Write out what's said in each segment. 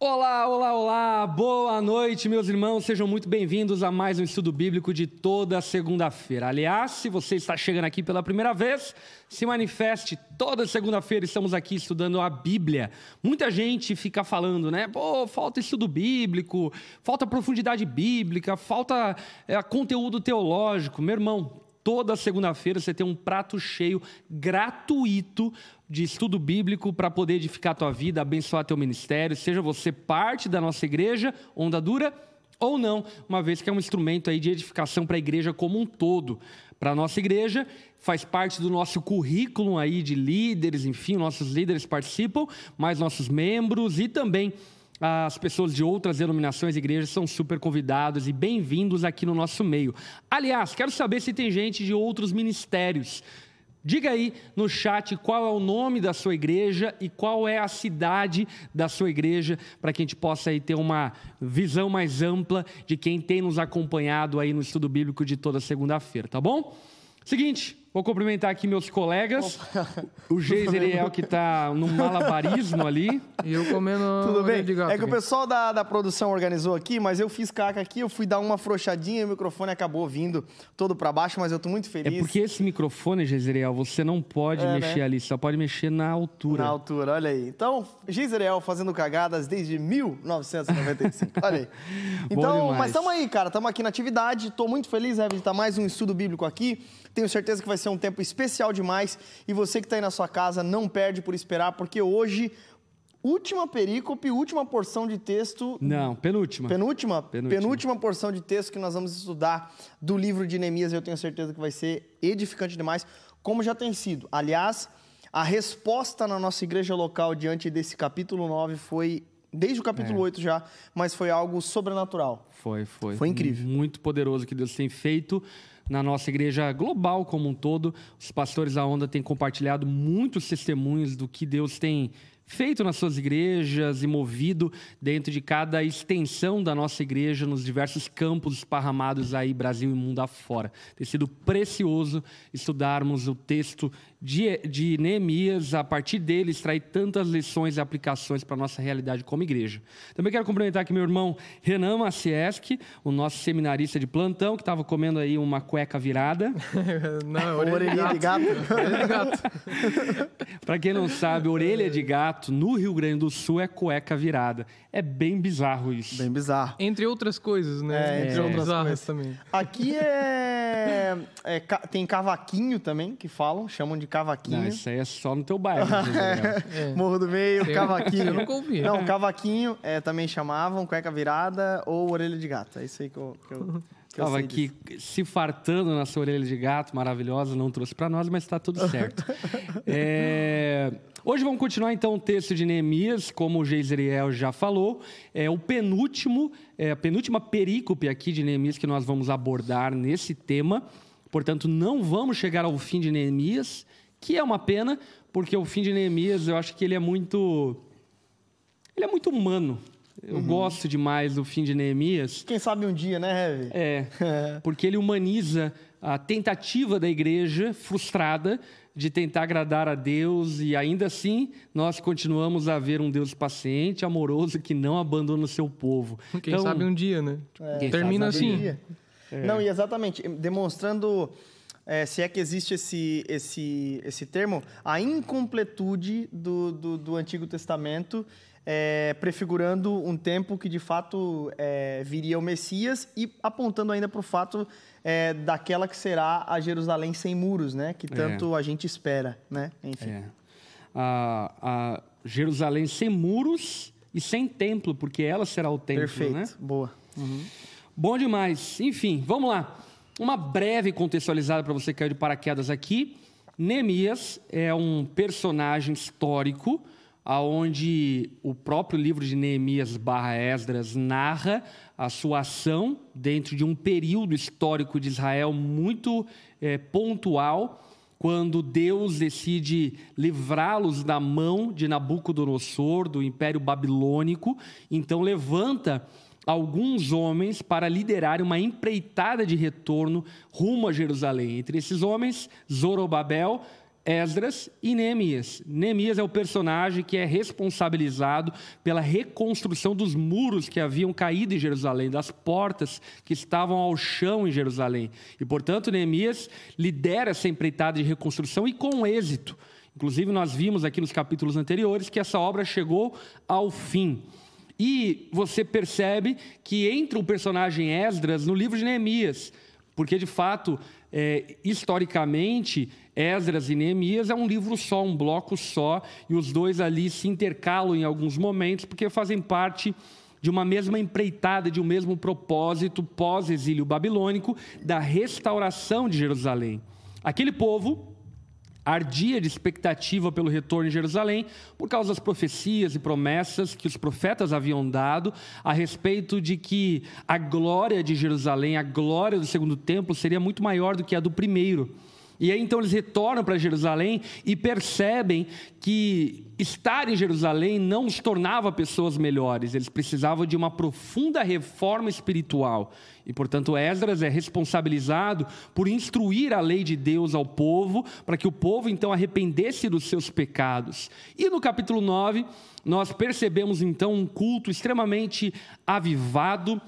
Olá, olá, olá! Boa noite, meus irmãos. Sejam muito bem-vindos a mais um estudo bíblico de toda segunda-feira. Aliás, se você está chegando aqui pela primeira vez, se manifeste. Toda segunda-feira estamos aqui estudando a Bíblia. Muita gente fica falando, né? Pô, falta estudo bíblico, falta profundidade bíblica, falta é, conteúdo teológico. Meu irmão, toda segunda-feira você tem um prato cheio gratuito de estudo bíblico para poder edificar a tua vida, abençoar teu ministério, seja você parte da nossa igreja, onda dura, ou não, uma vez que é um instrumento aí de edificação para a igreja como um todo. Para a nossa igreja, faz parte do nosso currículo aí de líderes, enfim, nossos líderes participam, mas nossos membros e também as pessoas de outras denominações e igrejas são super convidados e bem-vindos aqui no nosso meio. Aliás, quero saber se tem gente de outros ministérios. Diga aí no chat qual é o nome da sua igreja e qual é a cidade da sua igreja, para que a gente possa aí ter uma visão mais ampla de quem tem nos acompanhado aí no estudo bíblico de toda segunda-feira, tá bom? Seguinte, Vou cumprimentar aqui meus colegas. O Geiseriel, que está no malabarismo ali. E eu comendo. Tudo bem? é que o pessoal da, da produção organizou aqui, mas eu fiz caca aqui, eu fui dar uma afrouxadinha e o microfone acabou vindo todo para baixo, mas eu estou muito feliz. É porque esse microfone, Geiseriel, você não pode é, mexer né? ali, só pode mexer na altura. Na altura, olha aí. Então, Geiseriel fazendo cagadas desde 1995. olha aí. Então, mas estamos aí, cara, estamos aqui na atividade. Estou muito feliz, Evan, de estar mais um estudo bíblico aqui. Tenho certeza que vai ser um tempo especial demais. E você que está aí na sua casa, não perde por esperar, porque hoje última perícope, última porção de texto. Não, penúltima. Penúltima? Penúltima. Penúltima porção de texto que nós vamos estudar do livro de Neemias. Eu tenho certeza que vai ser edificante demais, como já tem sido. Aliás, a resposta na nossa igreja local diante desse capítulo 9 foi. Desde o capítulo é. 8 já, mas foi algo sobrenatural. Foi, foi. Foi incrível. Muito poderoso que Deus tem feito na nossa igreja global como um todo. Os pastores da Onda têm compartilhado muitos testemunhos do que Deus tem feito nas suas igrejas e movido dentro de cada extensão da nossa igreja nos diversos campos esparramados aí Brasil e mundo afora. Tem sido precioso estudarmos o texto de, de Neemias, a partir dele extrair tantas lições e aplicações para a nossa realidade como igreja. Também quero cumprimentar aqui meu irmão Renan Macieski, o nosso seminarista de plantão, que estava comendo aí uma cueca virada. não, orelha de gato. Orelha de gato. para quem não sabe, orelha de gato no Rio Grande do Sul é cueca virada. É bem bizarro isso. Bem bizarro. Entre outras coisas, né? É, entre é. outras coisas também. Aqui é, é, tem cavaquinho também, que falam, chamam de cavaquinho. Não, isso aí é só no teu bairro. é. Morro do Meio, cavaquinho. Eu nunca ouvi. Não, cavaquinho é, também chamavam, cueca virada ou orelha de gato. É isso aí que eu... Que eu... Estava aqui se fartando na sua orelha de gato, maravilhosa, não trouxe para nós, mas está tudo certo. é... Hoje vamos continuar então o texto de Neemias, como o Geiseriel já falou. É o penúltimo, é a penúltima perícope aqui de Neemias que nós vamos abordar nesse tema. Portanto, não vamos chegar ao fim de Neemias, que é uma pena, porque o fim de Neemias eu acho que ele é muito. Ele é muito humano. Eu uhum. gosto demais do fim de Neemias. Quem sabe um dia, né, Heavy? É, porque ele humaniza a tentativa da igreja frustrada de tentar agradar a Deus e ainda assim nós continuamos a ver um Deus paciente, amoroso, que não abandona o seu povo. Quem então, sabe um dia, né? É, Termina assim. É. Não, e exatamente, demonstrando, é, se é que existe esse, esse, esse termo, a incompletude do, do, do Antigo Testamento, é, prefigurando um tempo que de fato é, viria o Messias e apontando ainda para o fato é, daquela que será a Jerusalém sem muros, né? Que tanto é. a gente espera, né? Enfim. É. A, a, Jerusalém sem muros e sem templo, porque ela será o templo, Perfeito. né? Boa. Uhum. Bom demais. Enfim, vamos lá. Uma breve contextualizada para você cair de paraquedas aqui. Neemias é um personagem histórico aonde o próprio livro de Neemias barra Esdras narra a sua ação dentro de um período histórico de Israel muito é, pontual, quando Deus decide livrá-los da mão de Nabucodonosor, do Império Babilônico, então levanta alguns homens para liderar uma empreitada de retorno rumo a Jerusalém. Entre esses homens, Zorobabel, Esdras e Neemias. Neemias é o personagem que é responsabilizado pela reconstrução dos muros que haviam caído em Jerusalém, das portas que estavam ao chão em Jerusalém. E, portanto, Neemias lidera essa empreitada de reconstrução e com êxito. Inclusive, nós vimos aqui nos capítulos anteriores que essa obra chegou ao fim. E você percebe que entra o personagem Esdras no livro de Neemias, porque de fato, é, historicamente, Esdras e Neemias é um livro só, um bloco só, e os dois ali se intercalam em alguns momentos, porque fazem parte de uma mesma empreitada, de um mesmo propósito pós-exílio babilônico da restauração de Jerusalém. Aquele povo ardia de expectativa pelo retorno em Jerusalém, por causa das profecias e promessas que os profetas haviam dado a respeito de que a glória de Jerusalém, a glória do segundo templo, seria muito maior do que a do primeiro. E aí então eles retornam para Jerusalém e percebem que estar em Jerusalém não os tornava pessoas melhores, eles precisavam de uma profunda reforma espiritual. E portanto, Esdras é responsabilizado por instruir a lei de Deus ao povo, para que o povo então arrependesse dos seus pecados. E no capítulo 9, nós percebemos então um culto extremamente avivado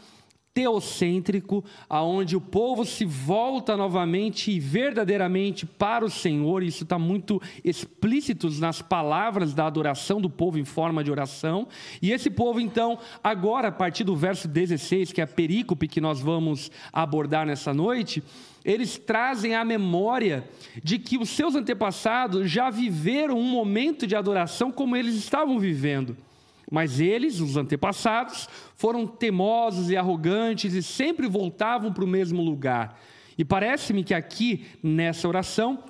teocêntrico, aonde o povo se volta novamente e verdadeiramente para o Senhor. Isso está muito explícito nas palavras da adoração do povo em forma de oração. E esse povo, então, agora, a partir do verso 16, que é a perícope que nós vamos abordar nessa noite, eles trazem a memória de que os seus antepassados já viveram um momento de adoração como eles estavam vivendo. Mas eles, os antepassados, foram temosos e arrogantes e sempre voltavam para o mesmo lugar. E parece-me que aqui, nessa oração,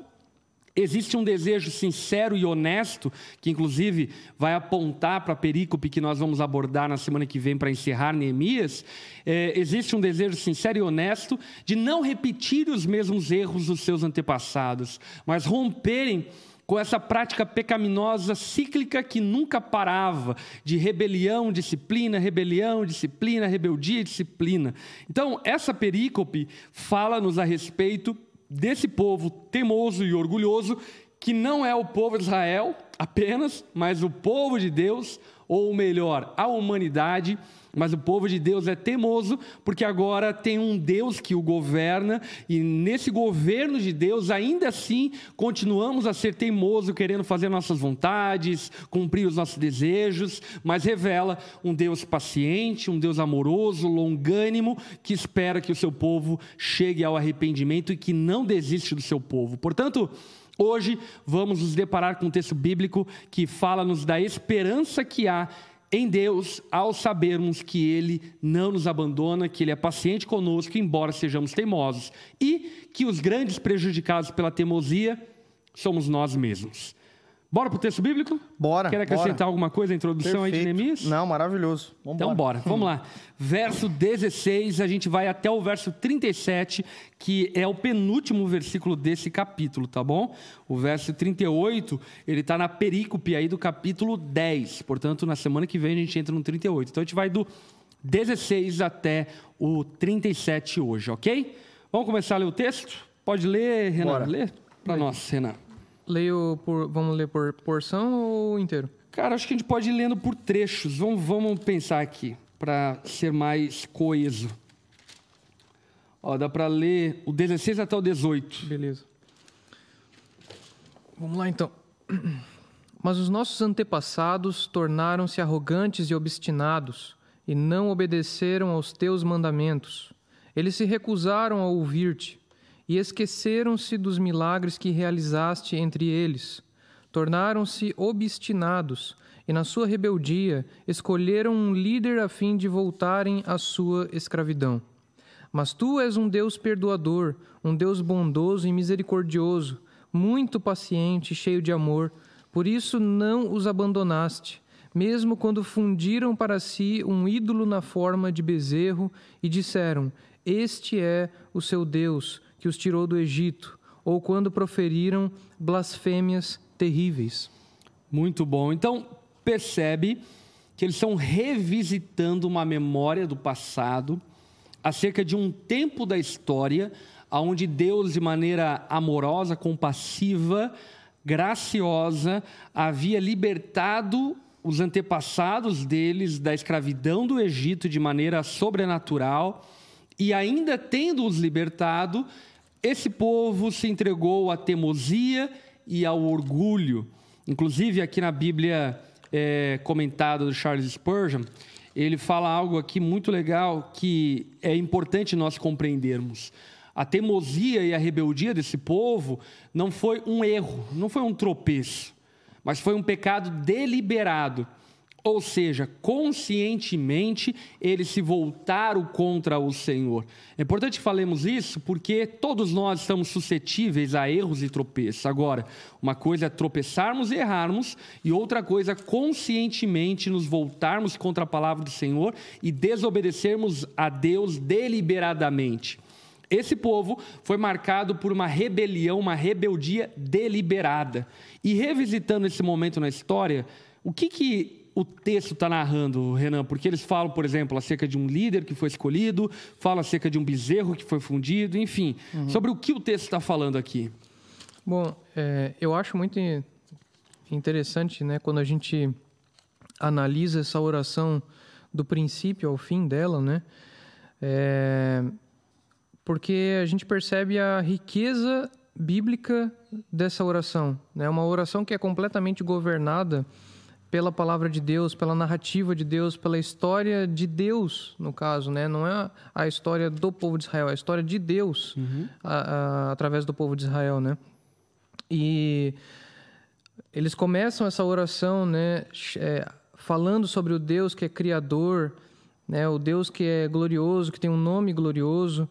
Existe um desejo sincero e honesto, que inclusive vai apontar para a perícope que nós vamos abordar na semana que vem para encerrar Neemias. É, existe um desejo sincero e honesto de não repetir os mesmos erros dos seus antepassados, mas romperem com essa prática pecaminosa cíclica que nunca parava, de rebelião, disciplina, rebelião, disciplina, rebeldia, disciplina. Então, essa perícope fala-nos a respeito desse povo temoso e orgulhoso, que não é o povo de Israel apenas, mas o povo de Deus, ou melhor, a humanidade mas o povo de Deus é teimoso porque agora tem um Deus que o governa e nesse governo de Deus ainda assim continuamos a ser teimoso, querendo fazer nossas vontades, cumprir os nossos desejos, mas revela um Deus paciente, um Deus amoroso, longânimo, que espera que o seu povo chegue ao arrependimento e que não desiste do seu povo. Portanto, Hoje vamos nos deparar com um texto bíblico que fala-nos da esperança que há em Deus ao sabermos que Ele não nos abandona, que Ele é paciente conosco, embora sejamos teimosos, e que os grandes prejudicados pela teimosia somos nós mesmos. Bora para o texto bíblico? Bora. Quer acrescentar bora. alguma coisa à introdução Perfeito. aí de Neemias? Não, maravilhoso. Vamos então, bora. Vamos lá. Verso 16, a gente vai até o verso 37, que é o penúltimo versículo desse capítulo, tá bom? O verso 38, ele está na perícope aí do capítulo 10. Portanto, na semana que vem a gente entra no 38. Então, a gente vai do 16 até o 37 hoje, ok? Vamos começar a ler o texto? Pode ler, Renan? Bora. Lê para nós, Renan. Leio por. Vamos ler por porção ou inteiro? Cara, acho que a gente pode ir lendo por trechos. Vamos, vamos pensar aqui, para ser mais coeso. Ó, dá para ler o 16 até o 18. Beleza. Vamos lá então. Mas os nossos antepassados tornaram-se arrogantes e obstinados, e não obedeceram aos teus mandamentos. Eles se recusaram a ouvir-te e esqueceram-se dos milagres que realizaste entre eles. Tornaram-se obstinados e, na sua rebeldia, escolheram um líder a fim de voltarem à sua escravidão. Mas tu és um Deus perdoador, um Deus bondoso e misericordioso, muito paciente e cheio de amor, por isso não os abandonaste, mesmo quando fundiram para si um ídolo na forma de bezerro e disseram: Este é o seu Deus que os tirou do Egito, ou quando proferiram blasfêmias terríveis. Muito bom. Então, percebe que eles estão revisitando uma memória do passado acerca de um tempo da história onde Deus, de maneira amorosa, compassiva, graciosa havia libertado os antepassados deles da escravidão do Egito de maneira sobrenatural e ainda tendo-os libertado, esse povo se entregou à teimosia e ao orgulho. Inclusive, aqui na Bíblia é, comentada do Charles Spurgeon, ele fala algo aqui muito legal que é importante nós compreendermos. A teimosia e a rebeldia desse povo não foi um erro, não foi um tropeço, mas foi um pecado deliberado. Ou seja, conscientemente eles se voltaram contra o Senhor. É importante que falemos isso porque todos nós estamos suscetíveis a erros e tropeços. Agora, uma coisa é tropeçarmos e errarmos, e outra coisa é conscientemente nos voltarmos contra a palavra do Senhor e desobedecermos a Deus deliberadamente. Esse povo foi marcado por uma rebelião, uma rebeldia deliberada. E revisitando esse momento na história, o que, que o texto está narrando, Renan? Porque eles falam, por exemplo, acerca de um líder que foi escolhido, falam acerca de um bezerro que foi fundido, enfim. Uhum. Sobre o que o texto está falando aqui? Bom, é, eu acho muito interessante, né, quando a gente analisa essa oração do princípio ao fim dela, né? É, porque a gente percebe a riqueza bíblica dessa oração, né? Uma oração que é completamente governada pela palavra de Deus, pela narrativa de Deus, pela história de Deus, no caso, né? Não é a história do povo de Israel, é a história de Deus uhum. a, a, através do povo de Israel, né? E eles começam essa oração, né? É, falando sobre o Deus que é criador, né? O Deus que é glorioso, que tem um nome glorioso.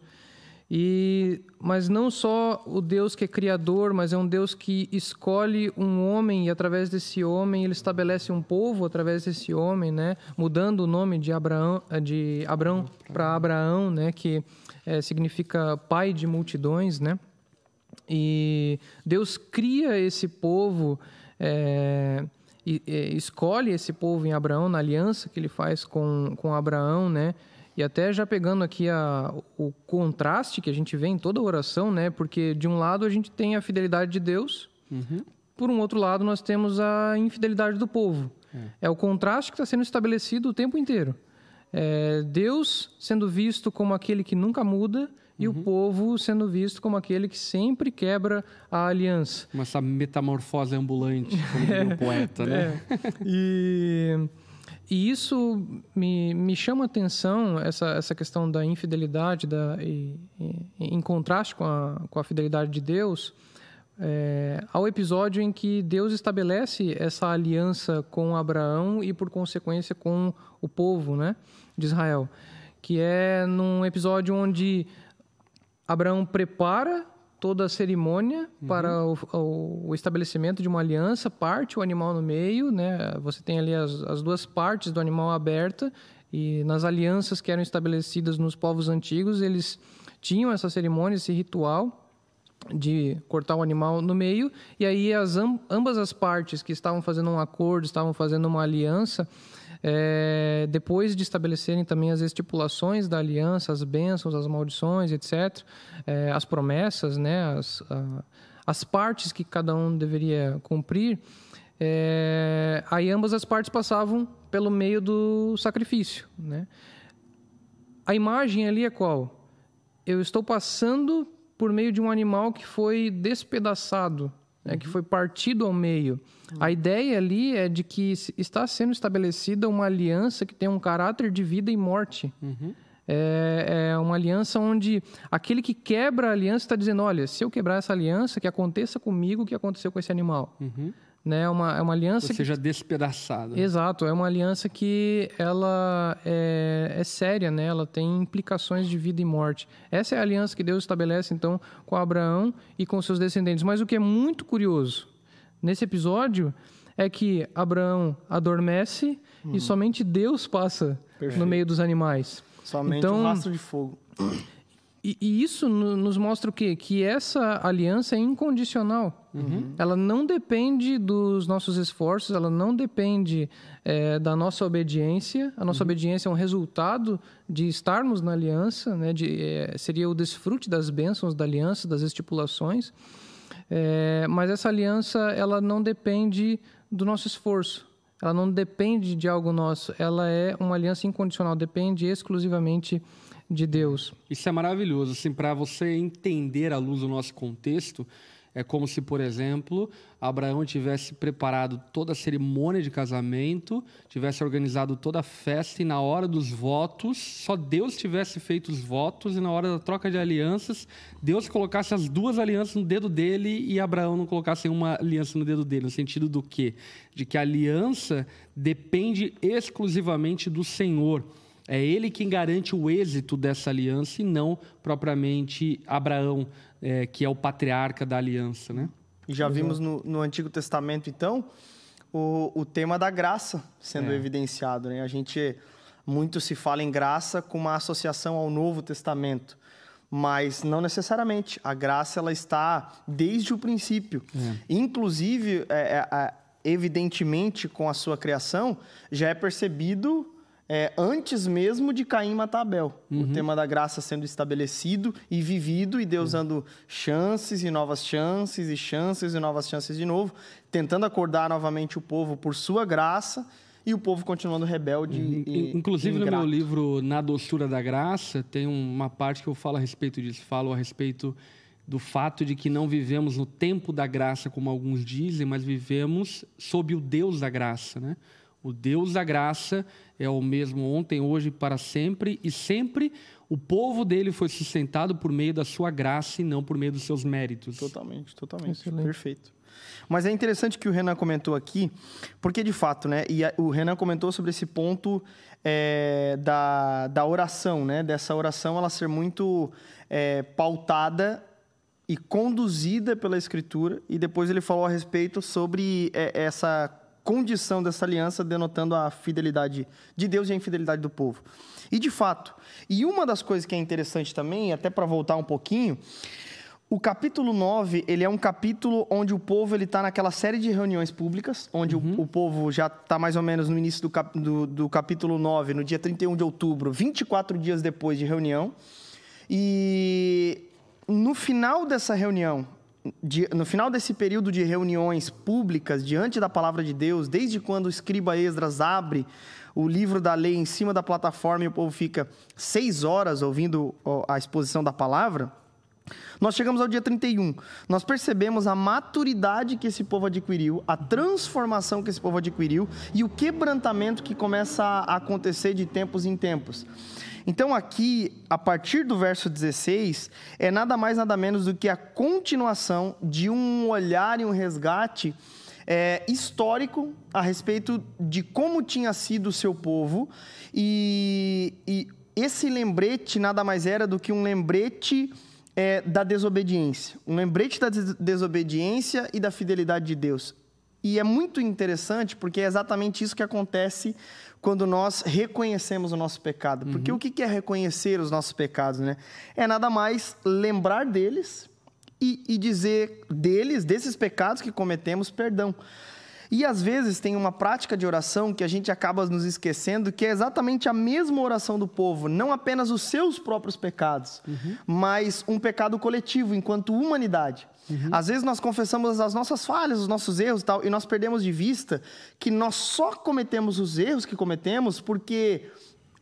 E mas não só o Deus que é criador, mas é um Deus que escolhe um homem e através desse homem ele estabelece um povo através desse homem, né? Mudando o nome de Abraão de Abraão para Abraão, né? Que é, significa pai de multidões, né? E Deus cria esse povo é, e, e, escolhe esse povo em Abraão na aliança que ele faz com com Abraão, né? E até já pegando aqui a, o contraste que a gente vê em toda a oração, né? Porque de um lado a gente tem a fidelidade de Deus, uhum. por um outro lado nós temos a infidelidade do povo. É, é o contraste que está sendo estabelecido o tempo inteiro. É Deus sendo visto como aquele que nunca muda e uhum. o povo sendo visto como aquele que sempre quebra a aliança. Essa metamorfose ambulante, como é, o poeta, né? É. E e isso me, me chama atenção, essa, essa questão da infidelidade, da, e, e, em contraste com a, com a fidelidade de Deus, é, ao episódio em que Deus estabelece essa aliança com Abraão e, por consequência, com o povo né, de Israel. Que é num episódio onde Abraão prepara toda a cerimônia uhum. para o, o, o, estabelecimento de uma aliança, parte o animal no meio, né? Você tem ali as, as duas partes do animal aberta e nas alianças que eram estabelecidas nos povos antigos, eles tinham essa cerimônia, esse ritual de cortar o animal no meio e aí as ambas as partes que estavam fazendo um acordo, estavam fazendo uma aliança, é, depois de estabelecerem também as estipulações da aliança, as bênçãos, as maldições, etc., é, as promessas, né, as, a, as partes que cada um deveria cumprir, é, aí ambas as partes passavam pelo meio do sacrifício. Né? A imagem ali é qual? Eu estou passando por meio de um animal que foi despedaçado né, que foi partido ao meio. A ideia ali é de que está sendo estabelecida uma aliança que tem um caráter de vida e morte. Uhum. É, é, uma aliança onde aquele que quebra a aliança está dizendo: olha, se eu quebrar essa aliança, que aconteça comigo o que aconteceu com esse animal. Uhum né? É uma, é uma aliança Ou seja, que... despedaçada. Exato, é uma aliança que ela é, é, séria, né? Ela tem implicações de vida e morte. Essa é a aliança que Deus estabelece então com Abraão e com seus descendentes. Mas o que é muito curioso nesse episódio é que Abraão adormece uhum. e somente Deus passa Perfeito. no meio dos animais. Somente então, um rastro de fogo. E, e, isso nos mostra o quê? Que essa aliança é incondicional. Uhum. Ela não depende dos nossos esforços, ela não depende é, da nossa obediência. A nossa uhum. obediência é um resultado de estarmos na aliança, né? de, é, seria o desfrute das bênçãos da aliança, das estipulações. É, mas essa aliança, ela não depende do nosso esforço. Ela não depende de algo nosso. Ela é uma aliança incondicional, depende exclusivamente de Deus. Isso é maravilhoso, assim, para você entender à luz do nosso contexto, é como se, por exemplo, Abraão tivesse preparado toda a cerimônia de casamento, tivesse organizado toda a festa e na hora dos votos, só Deus tivesse feito os votos e na hora da troca de alianças, Deus colocasse as duas alianças no dedo dele e Abraão não colocasse uma aliança no dedo dele, no sentido do quê? De que a aliança depende exclusivamente do Senhor. É ele quem garante o êxito dessa aliança e não propriamente Abraão é, que é o patriarca da aliança, né? E já vimos no, no, Antigo Testamento, então, o, o tema da graça sendo é. evidenciado, né? A gente muito se fala em graça com uma associação ao Novo Testamento, mas não necessariamente. A graça ela está desde o princípio. É. Inclusive, é, é, é evidentemente, com a sua criação, já é percebido é, antes mesmo de Caim matar Abel. Uhum. O tema da graça sendo estabelecido e vivido, e Deus uhum. dando chances e novas chances, e chances e novas chances de novo, tentando acordar novamente o povo por sua graça, e o povo continuando rebelde. Uhum. E, Inclusive, no meu livro Na Doçura da Graça, tem uma parte que eu falo a respeito disso. Falo a respeito do fato de que não vivemos no tempo da graça, como alguns dizem, mas vivemos sob o Deus da graça, né? O Deus da graça é o mesmo ontem, hoje, para sempre, e sempre o povo dele foi sustentado por meio da sua graça e não por meio dos seus méritos. Totalmente, totalmente. Excelente. Perfeito. Mas é interessante que o Renan comentou aqui, porque de fato, né? E a, o Renan comentou sobre esse ponto é, da, da oração, né? Dessa oração ela ser muito é, pautada e conduzida pela Escritura. E depois ele falou a respeito sobre é, essa condição dessa aliança, denotando a fidelidade de Deus e a infidelidade do povo. E de fato, e uma das coisas que é interessante também, até para voltar um pouquinho, o capítulo 9, ele é um capítulo onde o povo ele está naquela série de reuniões públicas, onde uhum. o, o, povo já está mais ou menos no início do, cap, do, do, capítulo 9, no dia 31 de outubro, 24 dias depois de reunião. E no final dessa reunião, de, no final desse período de reuniões públicas diante da palavra de Deus, desde quando o escriba Esdras abre o livro da lei em cima da plataforma e o povo fica seis horas ouvindo a exposição da palavra, nós chegamos ao dia 31. Nós percebemos a maturidade que esse povo adquiriu, a transformação que esse povo adquiriu e o quebrantamento que começa a acontecer de tempos em tempos. Então, aqui, a partir do verso 16, é nada mais, nada menos do que a continuação de um olhar e um resgate é, histórico a respeito de como tinha sido o seu povo. E, e esse lembrete nada mais era do que um lembrete é, da desobediência. Um lembrete da desobediência e da fidelidade de Deus. E é muito interessante porque é exatamente isso que acontece quando nós reconhecemos o nosso pecado. Porque uhum. o que é reconhecer os nossos pecados, né? É nada mais lembrar deles e, e dizer deles, desses pecados que cometemos, perdão. E às vezes tem uma prática de oração que a gente acaba nos esquecendo, que é exatamente a mesma oração do povo, não apenas os seus próprios pecados, uhum. mas um pecado coletivo enquanto humanidade. Uhum. Às vezes nós confessamos as nossas falhas, os nossos erros e tal, e nós perdemos de vista que nós só cometemos os erros que cometemos porque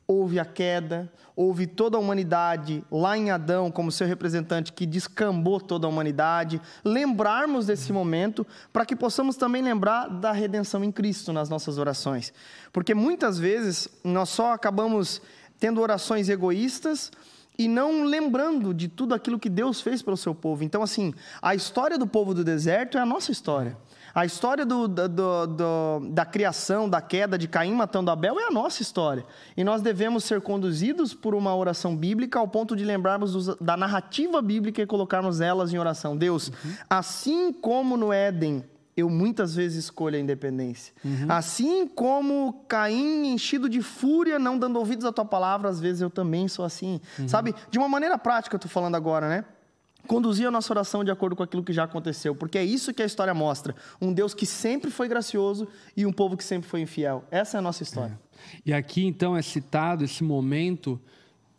houve a queda, houve toda a humanidade lá em Adão como seu representante que descambou toda a humanidade. Lembrarmos desse momento para que possamos também lembrar da redenção em Cristo nas nossas orações. Porque muitas vezes nós só acabamos tendo orações egoístas e não lembrando de tudo aquilo que Deus fez pelo seu povo. Então, assim, a história do povo do deserto é a nossa história. A história do, do, do, da criação, da queda de Caim matando Abel é a nossa história. E nós devemos ser conduzidos por uma oração bíblica ao ponto de lembrarmos dos, da narrativa bíblica e colocarmos elas em oração. Deus, uhum. assim como no Éden eu muitas vezes escolho a independência. Uhum. Assim como Caim, enchido de fúria, não dando ouvidos à tua palavra, às vezes eu também sou assim. Uhum. Sabe? De uma maneira prática, eu estou falando agora, né? conduzir a nossa oração de acordo com aquilo que já aconteceu, porque é isso que a história mostra: um Deus que sempre foi gracioso e um povo que sempre foi infiel. Essa é a nossa história. É. E aqui então é citado esse momento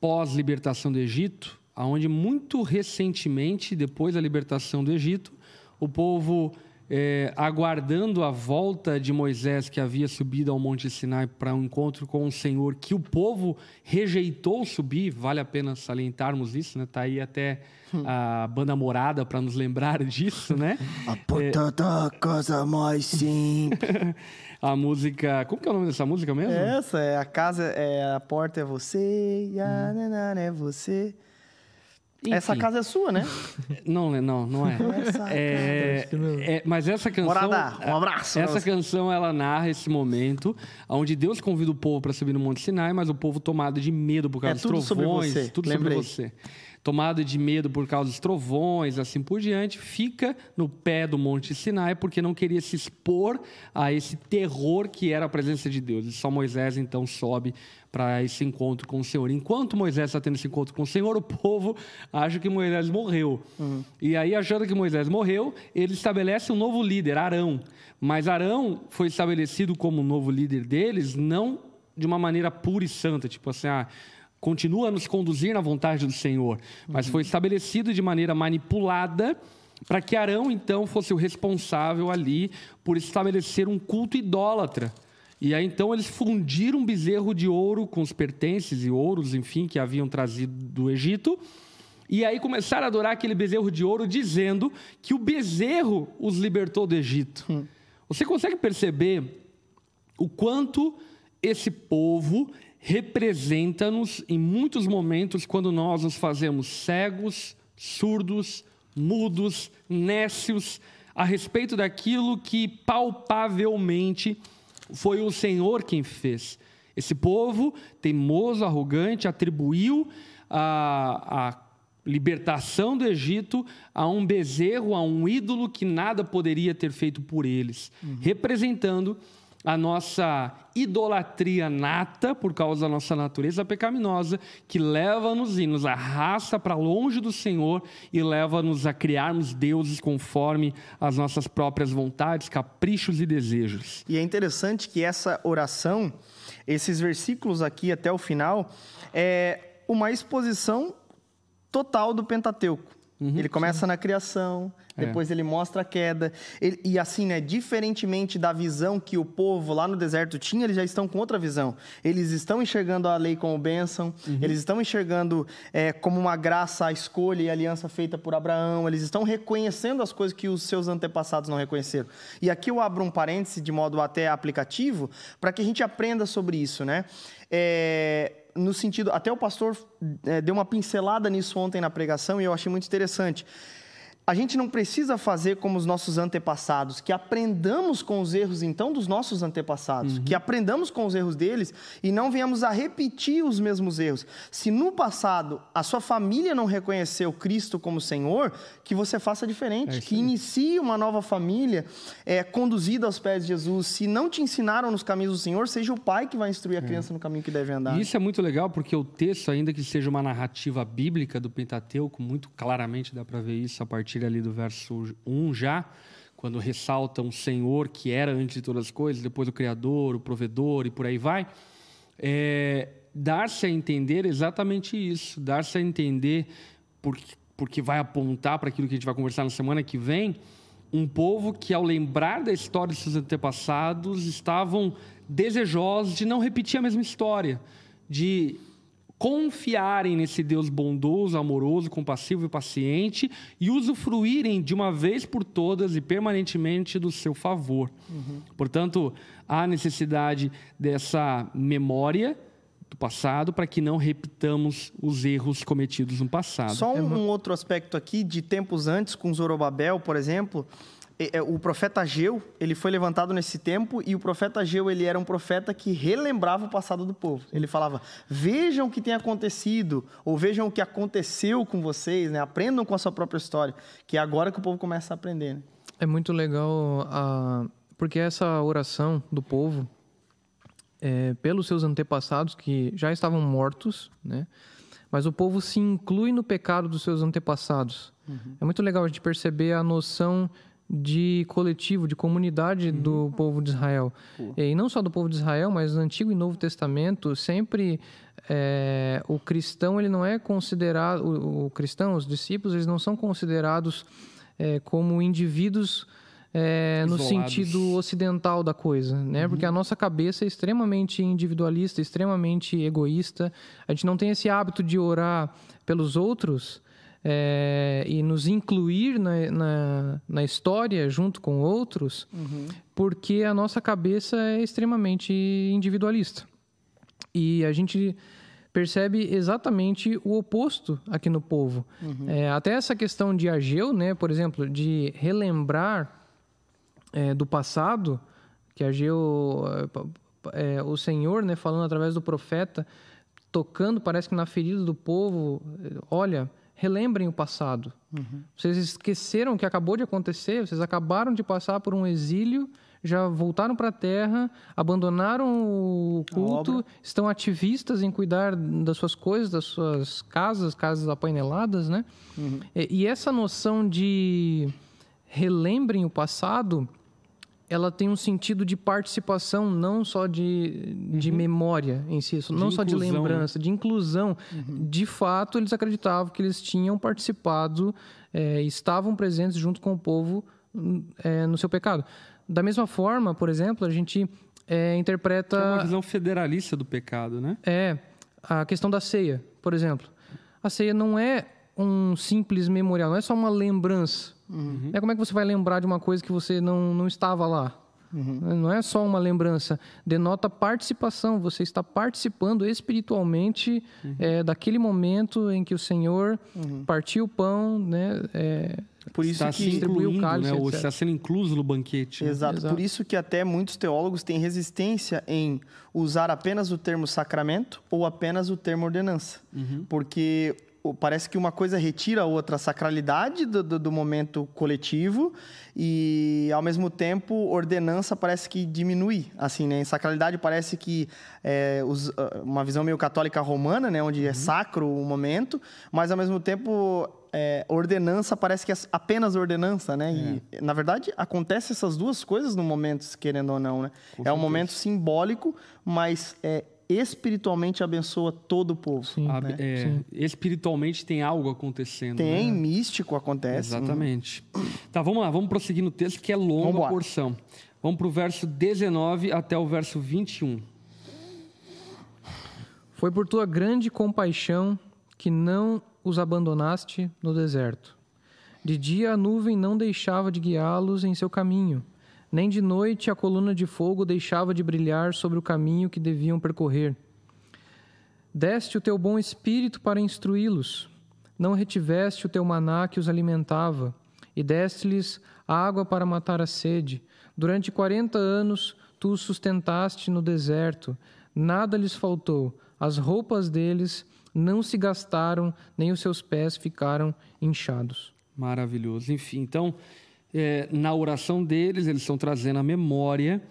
pós-libertação do Egito, aonde muito recentemente, depois da libertação do Egito, o povo é, aguardando a volta de Moisés, que havia subido ao Monte Sinai para um encontro com o Senhor, que o povo rejeitou subir, vale a pena salientarmos isso, né? Está aí até a banda Morada para nos lembrar disso, né? A porta da casa mais simples. a música. Como que é o nome dessa música mesmo? Essa é a casa, é a porta é você, e a Hum. nanana é você. Enfim. Essa casa é sua, né? Não, né? não, não é. Essa É, é, mas essa canção, Morada, um abraço essa canção ela narra esse momento onde Deus convida o povo para subir no Monte Sinai, mas o povo tomado de medo por causa É dos sobre trovões, você, tudo lembrei. sobre você. Tomado de medo por causa dos trovões, assim por diante, fica no pé do Monte Sinai porque não queria se expor a esse terror que era a presença de Deus. E só Moisés então sobe para esse encontro com o Senhor. Enquanto Moisés está tendo esse encontro com o Senhor, o povo acha que Moisés morreu. E aí, achando que Moisés morreu, ele estabelece um novo líder, Arão. Mas Arão foi estabelecido como novo líder deles, não de uma maneira pura e santa, tipo assim, ah, continua a nos conduzir na vontade do Senhor, mas foi estabelecido de maneira manipulada para que Arão então fosse o responsável ali por estabelecer um culto idólatra. E aí então eles fundiram um bezerro de ouro com os pertences e ouros, enfim, que haviam trazido do Egito. E aí começaram a adorar aquele bezerro de ouro, dizendo que o bezerro os libertou do Egito. Você consegue perceber o quanto esse povo representa-nos em muitos momentos quando nós nos fazemos cegos, surdos, mudos, nécios a respeito daquilo que palpavelmente foi o Senhor quem fez. Esse povo teimoso, arrogante, atribuiu a, a libertação do Egito a um bezerro, a um ídolo que nada poderia ter feito por eles, representando a nossa idolatria nata por causa da nossa natureza pecaminosa, que leva-nos e nos arrasta para longe do Senhor e leva-nos a criarmos deuses conforme as nossas próprias vontades, caprichos e desejos. E é interessante que essa oração, esses versículos aqui até o final, é uma exposição total do Pentateuco. Ele começa na criação, depois ele mostra a queda. Ele- e assim, né, diferentemente da visão que o povo lá no deserto tinha, eles já estão com outra visão. Eles estão enxergando a lei como bênção, eles estão enxergando é, como uma graça a escolha e a aliança feita por Abraão, eles estão reconhecendo as coisas que os seus antepassados não reconheceram. E aqui eu abro um parêntese de modo até aplicativo, para que a gente aprenda sobre isso, né? É, no sentido, até o pastor é, deu uma pincelada nisso ontem na pregação e eu achei muito interessante. A gente não precisa fazer como os nossos antepassados, que aprendamos com os erros então dos nossos antepassados, que aprendamos com os erros deles e não venhamos a repetir os mesmos erros. Se no passado a sua família não reconheceu Cristo como Senhor, que você faça diferente, É que inicie uma nova família é, conduzida aos pés de Jesus. Se não te ensinaram nos caminhos do Senhor, seja o pai que vai instruir a criança no caminho que deve andar. E isso é muito legal porque o texto, ainda que seja uma narrativa bíblica do Pentateuco, muito claramente dá para ver isso a partir ali do verso 1 já, quando ressalta um Senhor que era antes de todas as coisas, depois o Criador, o Provedor e por aí vai, é, dar-se a entender exatamente isso, dar-se a entender, porque, porque vai apontar para aquilo que a gente vai conversar na semana que vem, um povo que, ao lembrar da história de seus antepassados, estavam desejosos de não repetir a mesma história, de confiarem nesse Deus bondoso, amoroso, compassivo e paciente e usufruírem de uma vez por todas e permanentemente do seu favor. Portanto, há necessidade dessa memória do passado para que não repitamos os erros cometidos no passado. Só um, um outro aspecto aqui, de tempos antes, com Zorobabel, por exemplo, é- é, o profeta Ageu, ele foi levantado nesse tempo e o profeta Ageu, ele era um profeta que relembrava o passado do povo. Ele falava, vejam o que tem acontecido, ou vejam o que aconteceu com vocês, né? aprendam com a sua própria história, que é agora que o povo começa a aprender. né? É muito legal, a... porque essa oração do povo, é, pelos seus antepassados que já estavam mortos, né? mas o povo se inclui no pecado dos seus antepassados. É muito legal a gente perceber a noção de coletivo, de comunidade do povo de Israel. E não só do povo de Israel, mas no Antigo e Novo Testamento, sempre é, o cristão ele não é considerado, o, o cristão, os discípulos, eles não são considerados é, como indivíduos é, no sentido ocidental da coisa, né? Uhum. Porque a nossa cabeça é extremamente individualista, extremamente egoísta. A gente não tem esse hábito de orar pelos outros é, e nos incluir na, na, na, história junto com outros, uhum. porque a nossa cabeça é extremamente individualista. E a gente percebe exatamente o oposto aqui no povo. Uhum. É, até essa questão de Ageu, né, por exemplo, de relembrar é, do passado, que Ageu, é, é, o Senhor, né, falando através do profeta, tocando, parece que na ferida do povo, olha, relembrem o passado. Uhum. Vocês esqueceram o que acabou de acontecer, vocês acabaram de passar por um exílio, já voltaram para a terra, abandonaram o culto, estão ativistas em cuidar das suas coisas, das suas casas, casas apaineladas, né? Uhum. E, e essa noção de relembrem o passado ela tem um sentido de participação, não só de, de uhum. memória em si, não de só de né? lembrança, de inclusão. Uhum. De fato, eles acreditavam que eles tinham participado, é, estavam presentes junto com o povo é, no seu pecado. Da mesma forma, por exemplo, a gente é, interpreta. Que é uma visão federalista do pecado, né? É. A questão da ceia, por exemplo. A ceia não é um simples memorial, não é só uma lembrança Uhum. É como é que você vai lembrar de uma coisa que você não, não estava lá? Uhum. Não é só uma lembrança, denota participação. Você está participando espiritualmente uhum. é, daquele momento em que o Senhor uhum. partiu o pão, né? É, por isso está que distribuiu o cálice, né? está sendo incluso no banquete. Né? Exato. Exato. Por isso que até muitos teólogos têm resistência em usar apenas o termo sacramento ou apenas o termo ordenança, uhum. porque parece que uma coisa retira a outra, a sacralidade do, do, do, momento coletivo e, ao mesmo tempo, ordenança parece que diminui. Assim, né? Em sacralidade parece que é, os, ah, uma visão meio católica romana, né? Onde é uhum. é sacro o momento, mas, ao mesmo tempo, é, ordenança parece que é apenas ordenança, né? É. E, na verdade, acontece essas duas coisas no momento, querendo ou não, né? Com é um momento simbólico, mas é espiritualmente abençoa todo o povo. Sim, né? é, Sim. Espiritualmente tem algo acontecendo. Tem, né? místico acontece. Exatamente. Hum. Tá, vamos lá, vamos prosseguir no texto que é longa a porção. Vamos para o verso 19 até o verso 21. Foi por tua grande compaixão que não os abandonaste no deserto. De dia a nuvem não deixava de guiá-los em seu caminho nem de noite a coluna de fogo deixava de brilhar sobre o caminho que deviam percorrer. Deste o teu bom espírito para instruí-los, não retiveste o teu maná que os alimentava, e deste-lhes água para matar a sede. Durante quarenta anos tu os sustentaste no deserto, nada lhes faltou, as roupas deles não se gastaram, nem os seus pés ficaram inchados. Maravilhoso. Enfim, então é, na oração deles, eles estão trazendo a memória,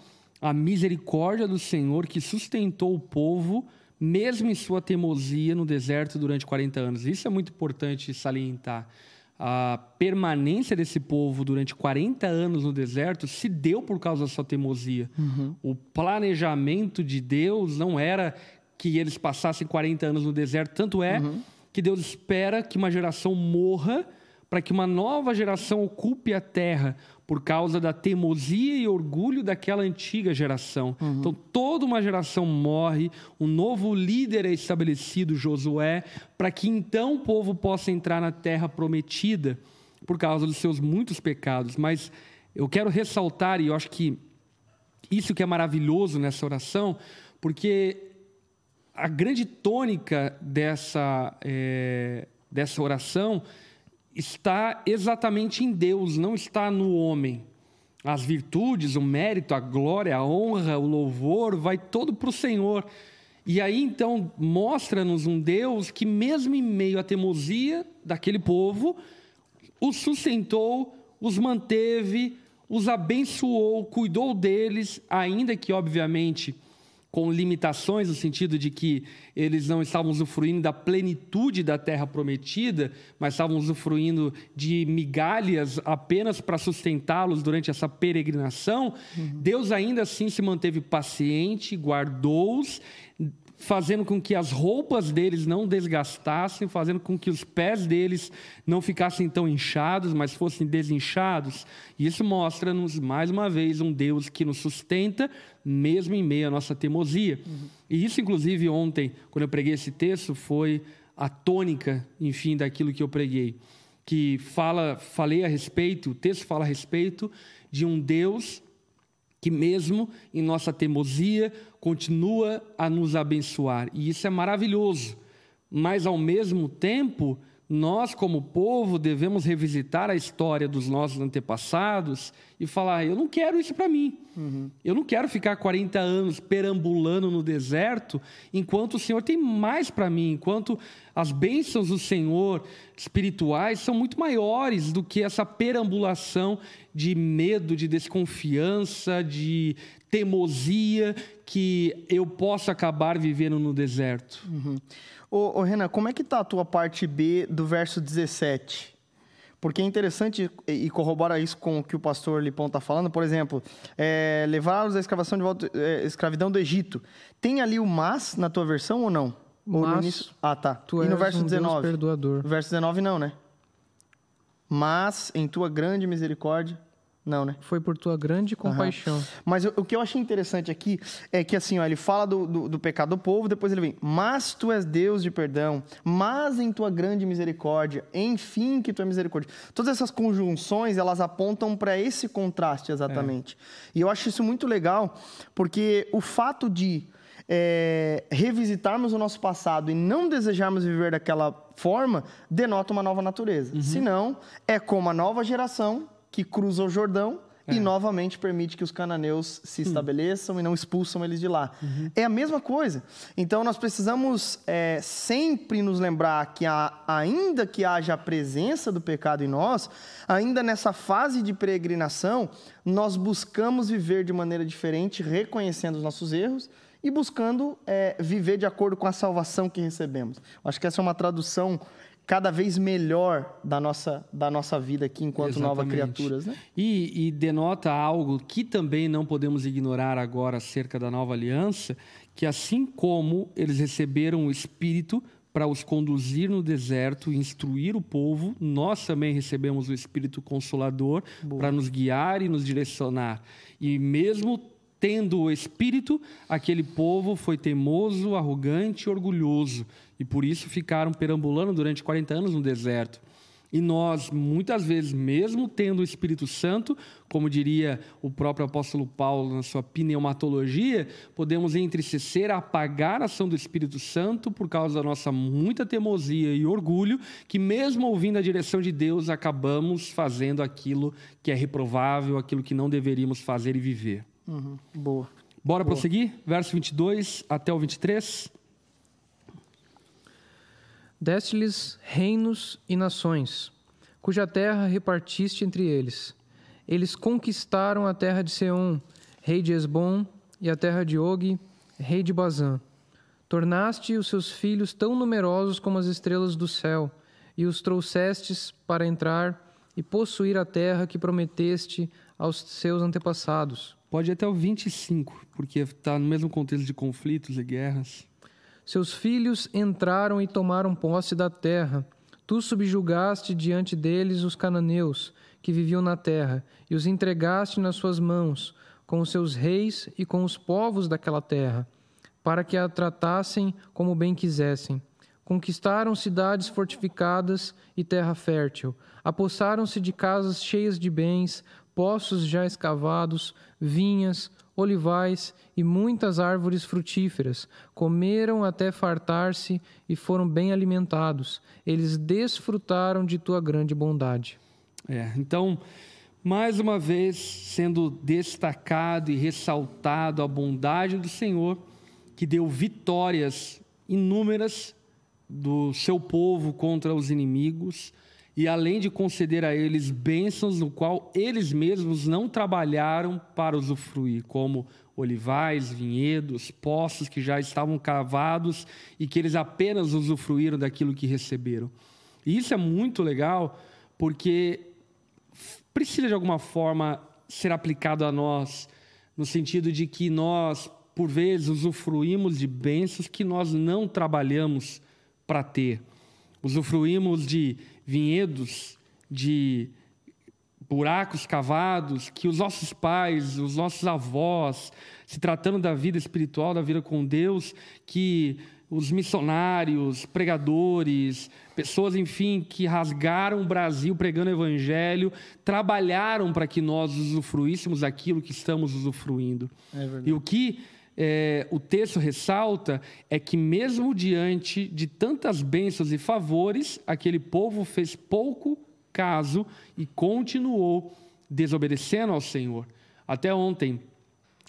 a misericórdia do Senhor que sustentou o povo, mesmo em sua teimosia no deserto durante 40 anos. Isso é muito importante salientar. A permanência desse povo durante 40 anos no deserto se deu por causa da sua teimosia. Uhum. O planejamento de Deus não era que eles passassem 40 anos no deserto, tanto é uhum. que Deus espera que uma geração morra para que uma nova geração ocupe a terra por causa da teimosia e orgulho daquela antiga geração. Uhum. Então, toda uma geração morre, um novo líder é estabelecido, Josué, para que então o povo possa entrar na terra prometida por causa dos seus muitos pecados. Mas eu quero ressaltar, e eu acho que isso que é maravilhoso nessa oração, porque a grande tônica dessa, é, dessa oração está exatamente em Deus, não está no homem. As virtudes, o mérito, a glória, a honra, o louvor, vai todo para o Senhor. E aí então mostra-nos um Deus que, mesmo em meio à teimosia daquele povo, os sustentou, os manteve, os abençoou, cuidou deles, ainda que, obviamente, com limitações no sentido de que eles não estavam usufruindo da plenitude da terra prometida, mas estavam usufruindo de migalhas apenas para sustentá-los durante essa peregrinação, uhum. Deus ainda assim se manteve paciente, guardou-os, fazendo com que as roupas deles não desgastassem, fazendo com que os pés deles não ficassem tão inchados, mas fossem desinchados. E isso mostra-nos, mais uma vez, um Deus que nos sustenta, mesmo em meio à nossa teimosia. Uhum. E isso, inclusive, ontem, quando eu preguei esse texto, foi a tônica, enfim, daquilo que eu preguei. Que fala, falei a respeito, o texto fala a respeito de um Deus que mesmo em nossa teimosia continua a nos abençoar. E isso é maravilhoso. Mas ao mesmo tempo, nós, como povo, devemos revisitar a história dos nossos antepassados e falar: eu não quero isso para mim. Uhum. Eu não quero ficar 40 anos perambulando no deserto, enquanto o Senhor tem mais para mim, enquanto as bênçãos do Senhor espirituais são muito maiores do que essa perambulação de medo, de desconfiança, de teimosia que eu posso acabar vivendo no deserto. Uhum. Ô, ô, Renan, como é que tá a tua parte B do verso 17? Porque é interessante e corrobora isso com o que o pastor Lipão está falando. Por exemplo, é, levar-los à escravidão, de volta, é, escravidão do Egito. Tem ali o mas na tua versão ou não? Ou mas, no início? Ah, tá. Tu e no verso um 19? Deus perdoador. No verso 19 não, né? Mas em tua grande misericórdia não, né? Foi por tua grande compaixão. Uhum. Mas o, o, que eu achei interessante aqui é que, assim, ó, ele fala do, do, do, pecado do povo, depois ele vem, mas tu és Deus de perdão, mas em tua grande misericórdia, enfim que tu é misericórdia. Todas essas conjunções, elas apontam para esse contraste exatamente. É. E eu acho isso muito legal, porque o fato de é, revisitarmos o nosso passado e não desejarmos viver daquela forma, denota uma nova natureza. Uhum. Senão, é como a nova geração que cruza o Jordão é. e novamente permite que os cananeus se hum. estabeleçam e não expulsam eles de lá. Uhum. É a mesma coisa. Então nós precisamos é, sempre nos lembrar que, a, ainda que haja a presença do pecado em nós, ainda nessa fase de peregrinação, nós buscamos viver de maneira diferente, reconhecendo os nossos erros e buscando é, viver de acordo com a salvação que recebemos. Acho que essa é uma tradução cada vez melhor da nossa, da nossa vida aqui enquanto novas criaturas. Né? E, e, denota algo que também não podemos ignorar agora acerca da nova aliança, que assim como eles receberam o Espírito para os conduzir no deserto, instruir o povo, nós também recebemos o Espírito Consolador para nos guiar e nos direcionar. E mesmo tendo o Espírito, aquele povo foi teimoso, arrogante e orgulhoso e por isso ficaram perambulando durante 40 anos no deserto. E nós, muitas vezes, mesmo tendo o Espírito Santo, como diria o próprio apóstolo Paulo na sua pneumatologia, podemos entristecer, apagar a ação do Espírito Santo por causa da nossa muita teimosia e orgulho, que mesmo ouvindo a direção de Deus, acabamos fazendo aquilo que é reprovável, aquilo que não deveríamos fazer e viver. Uhum. Boa. Bora Boa. prosseguir? Verso 22 até o 23. Deste-lhes reinos e nações, cuja terra repartiste entre eles. Eles conquistaram a terra de Seom, rei de Esbom, e a terra de Og, rei de Bazã. Tornaste os seus filhos tão numerosos como as estrelas do céu, e os trouxestes para entrar e possuir a terra que prometeste aos seus antepassados. Pode ir até o 25, porque está no mesmo contexto de conflitos e guerras. Seus filhos entraram e tomaram posse da terra. Tu subjugaste diante deles os cananeus que viviam na terra e os entregaste nas suas mãos, com os seus reis e com os povos daquela terra, para que a tratassem como bem quisessem. Conquistaram cidades fortificadas e terra fértil. Apossaram-se de casas cheias de bens, poços já escavados, vinhas, olivais e muitas árvores frutíferas. Comeram até fartar-se e foram bem alimentados. Eles desfrutaram de tua grande bondade. É, então, mais uma vez, sendo destacado e ressaltado a bondade do Senhor, que deu vitórias inúmeras do seu povo contra os inimigos e além de conceder a eles bênçãos no qual eles mesmos não trabalharam para usufruir, como olivais, vinhedos, poços que já estavam cavados e que eles apenas usufruíram daquilo que receberam. E isso é muito legal porque precisa de alguma forma ser aplicado a nós, no sentido de que nós por vezes, usufruímos de bênçãos que nós não trabalhamos para ter. Usufruímos de vinhedos, de buracos cavados que os nossos pais, os nossos avós, se tratando da vida espiritual, da vida com Deus, que os missionários, pregadores, pessoas, enfim, que rasgaram o Brasil pregando o evangelho, trabalharam para que nós usufruíssemos aquilo que estamos usufruindo. É e o que é, o texto ressalta é que, mesmo diante de tantas bênçãos e favores, aquele povo fez pouco caso e continuou desobedecendo ao Senhor. Até ontem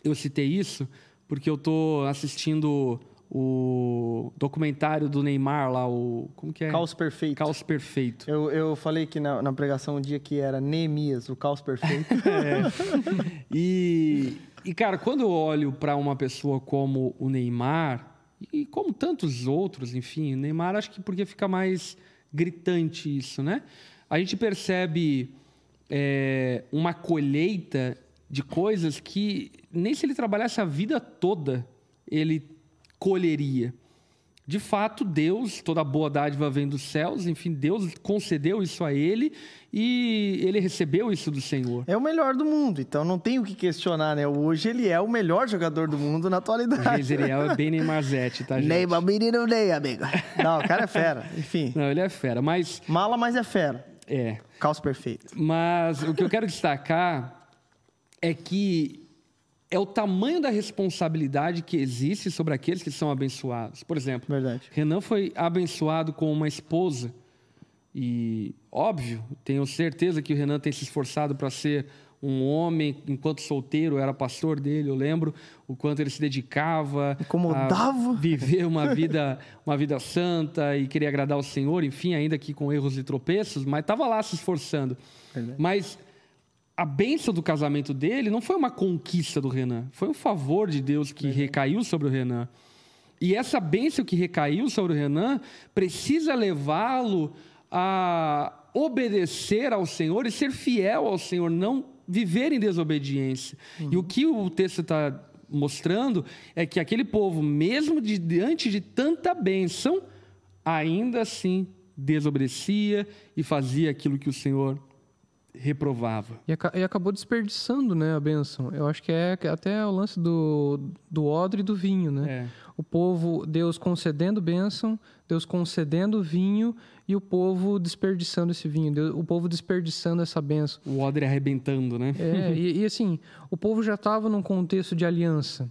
eu citei isso porque eu estou assistindo o documentário do Neymar lá, o. Como que é? Caos Perfeito. Caos Perfeito. Eu, eu falei que na, na pregação um dia que era Neemias, o Caos Perfeito. é. E, e, cara, quando eu olho para uma pessoa como o Neymar, e como tantos outros, enfim, o Neymar acho que porque fica mais gritante isso, né? A gente percebe é, uma colheita de coisas que nem se ele trabalhasse a vida toda ele colheria. De fato, Deus, toda boa dádiva vem dos céus, enfim, Deus concedeu isso a ele e ele recebeu isso do Senhor. É o melhor do mundo, então não tem o que questionar, né? Hoje ele é o melhor jogador do mundo na atualidade. Jezeriel é bem Neymarzete, tá, gente? Neymar, menino Ney, amigo. Não, o cara é fera, enfim. Não, ele é fera, mas... Mala, mas é fera. É. Caos perfeito. Mas o que eu quero destacar é que é o tamanho da responsabilidade que existe sobre aqueles que são abençoados. Por exemplo, Verdade. Renan foi abençoado com uma esposa. E, óbvio, tenho certeza que o Renan tem se esforçado para ser um homem, enquanto solteiro, era pastor dele, eu lembro o quanto ele se dedicava Incomodava. a viver uma vida, uma vida santa e queria agradar ao Senhor, enfim, ainda que com erros e tropeços, mas estava lá se esforçando. Verdade. Mas a bênção do casamento dele não foi uma conquista do Renan, foi um favor de Deus que recaiu sobre o Renan. E essa bênção que recaiu sobre o Renan precisa levá-lo a obedecer ao Senhor e ser fiel ao Senhor, não viver em desobediência. Uhum. E o que o texto está mostrando é que aquele povo, mesmo de, diante de tanta bênção, ainda assim desobedecia e fazia aquilo que o Senhor reprovava. E, e, acabou desperdiçando né, a bênção. Eu acho que é até o lance do, do odre e do vinho. Né? É. O povo, Deus concedendo bênção, Deus concedendo vinho e o povo desperdiçando esse vinho, Deus, o povo desperdiçando essa bênção. O odre arrebentando, né? É, e, e assim, o povo já estava num contexto de aliança.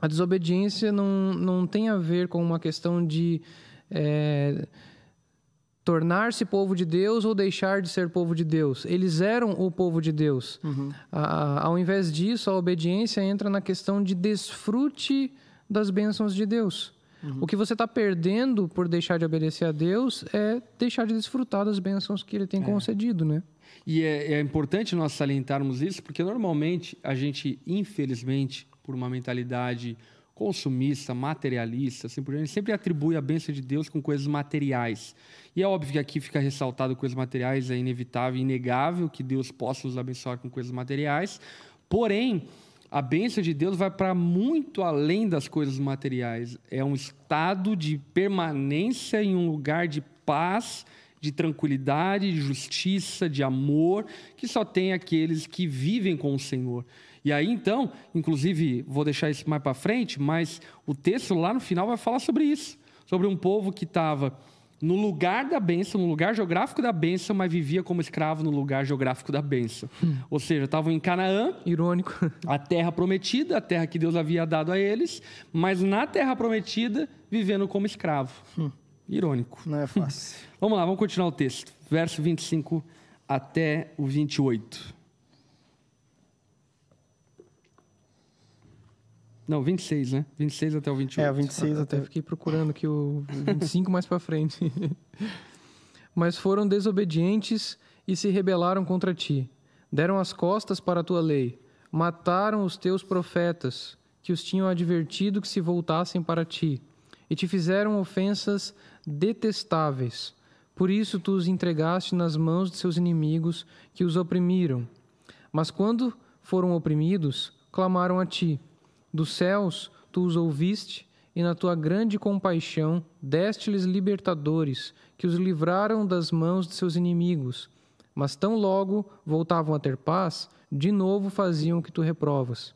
A desobediência não, não tem a ver com uma questão de... É, tornar-se povo de Deus ou deixar de ser povo de Deus. Eles eram o povo de Deus. Uhum. A, ao invés disso, a obediência entra na questão de desfrute das bênçãos de Deus. Uhum. O que você está perdendo por deixar de obedecer a Deus é deixar de desfrutar das bênçãos que Ele tem é. concedido, né? E é, é importante nós salientarmos isso, porque normalmente a gente, infelizmente, por uma mentalidade consumista, materialista, assim por diante, sempre atribui a bênção de Deus com coisas materiais. E é óbvio que aqui fica ressaltado coisas materiais, é inevitável, inegável que Deus possa nos abençoar com coisas materiais. Porém, a bênção de Deus vai para muito além das coisas materiais. É um estado de permanência em um lugar de paz, de tranquilidade, de justiça, de amor, que só tem aqueles que vivem com o Senhor. E aí então, inclusive, vou deixar isso mais para frente, mas o texto lá no final vai falar sobre isso, sobre um povo que estava no lugar da bênção, no lugar geográfico da bênção, mas vivia como escravo no lugar geográfico da bênção. Hum. Ou seja, estavam em Canaã. Irônico. A terra prometida, a terra que Deus havia dado a eles, mas na terra prometida, vivendo como escravo. Hum. Irônico. Não é fácil. vamos lá, vamos continuar o texto. Verso 25 até o 28. Não, 26, né? 26 até o 28. É, o 26 até. Eu fiquei procurando aqui o 25 mais para frente. Mas foram desobedientes e se rebelaram contra ti. Deram as costas para a tua lei. Mataram os teus profetas, que os tinham advertido que se voltassem para ti. E te fizeram ofensas detestáveis. Por isso tu os entregaste nas mãos de seus inimigos, que os oprimiram. Mas quando foram oprimidos, clamaram a ti Dos céus tu os ouviste, e na tua grande compaixão deste-lhes libertadores, que os livraram das mãos de seus inimigos. Mas tão logo voltavam a ter paz, de novo faziam o que tu reprovas.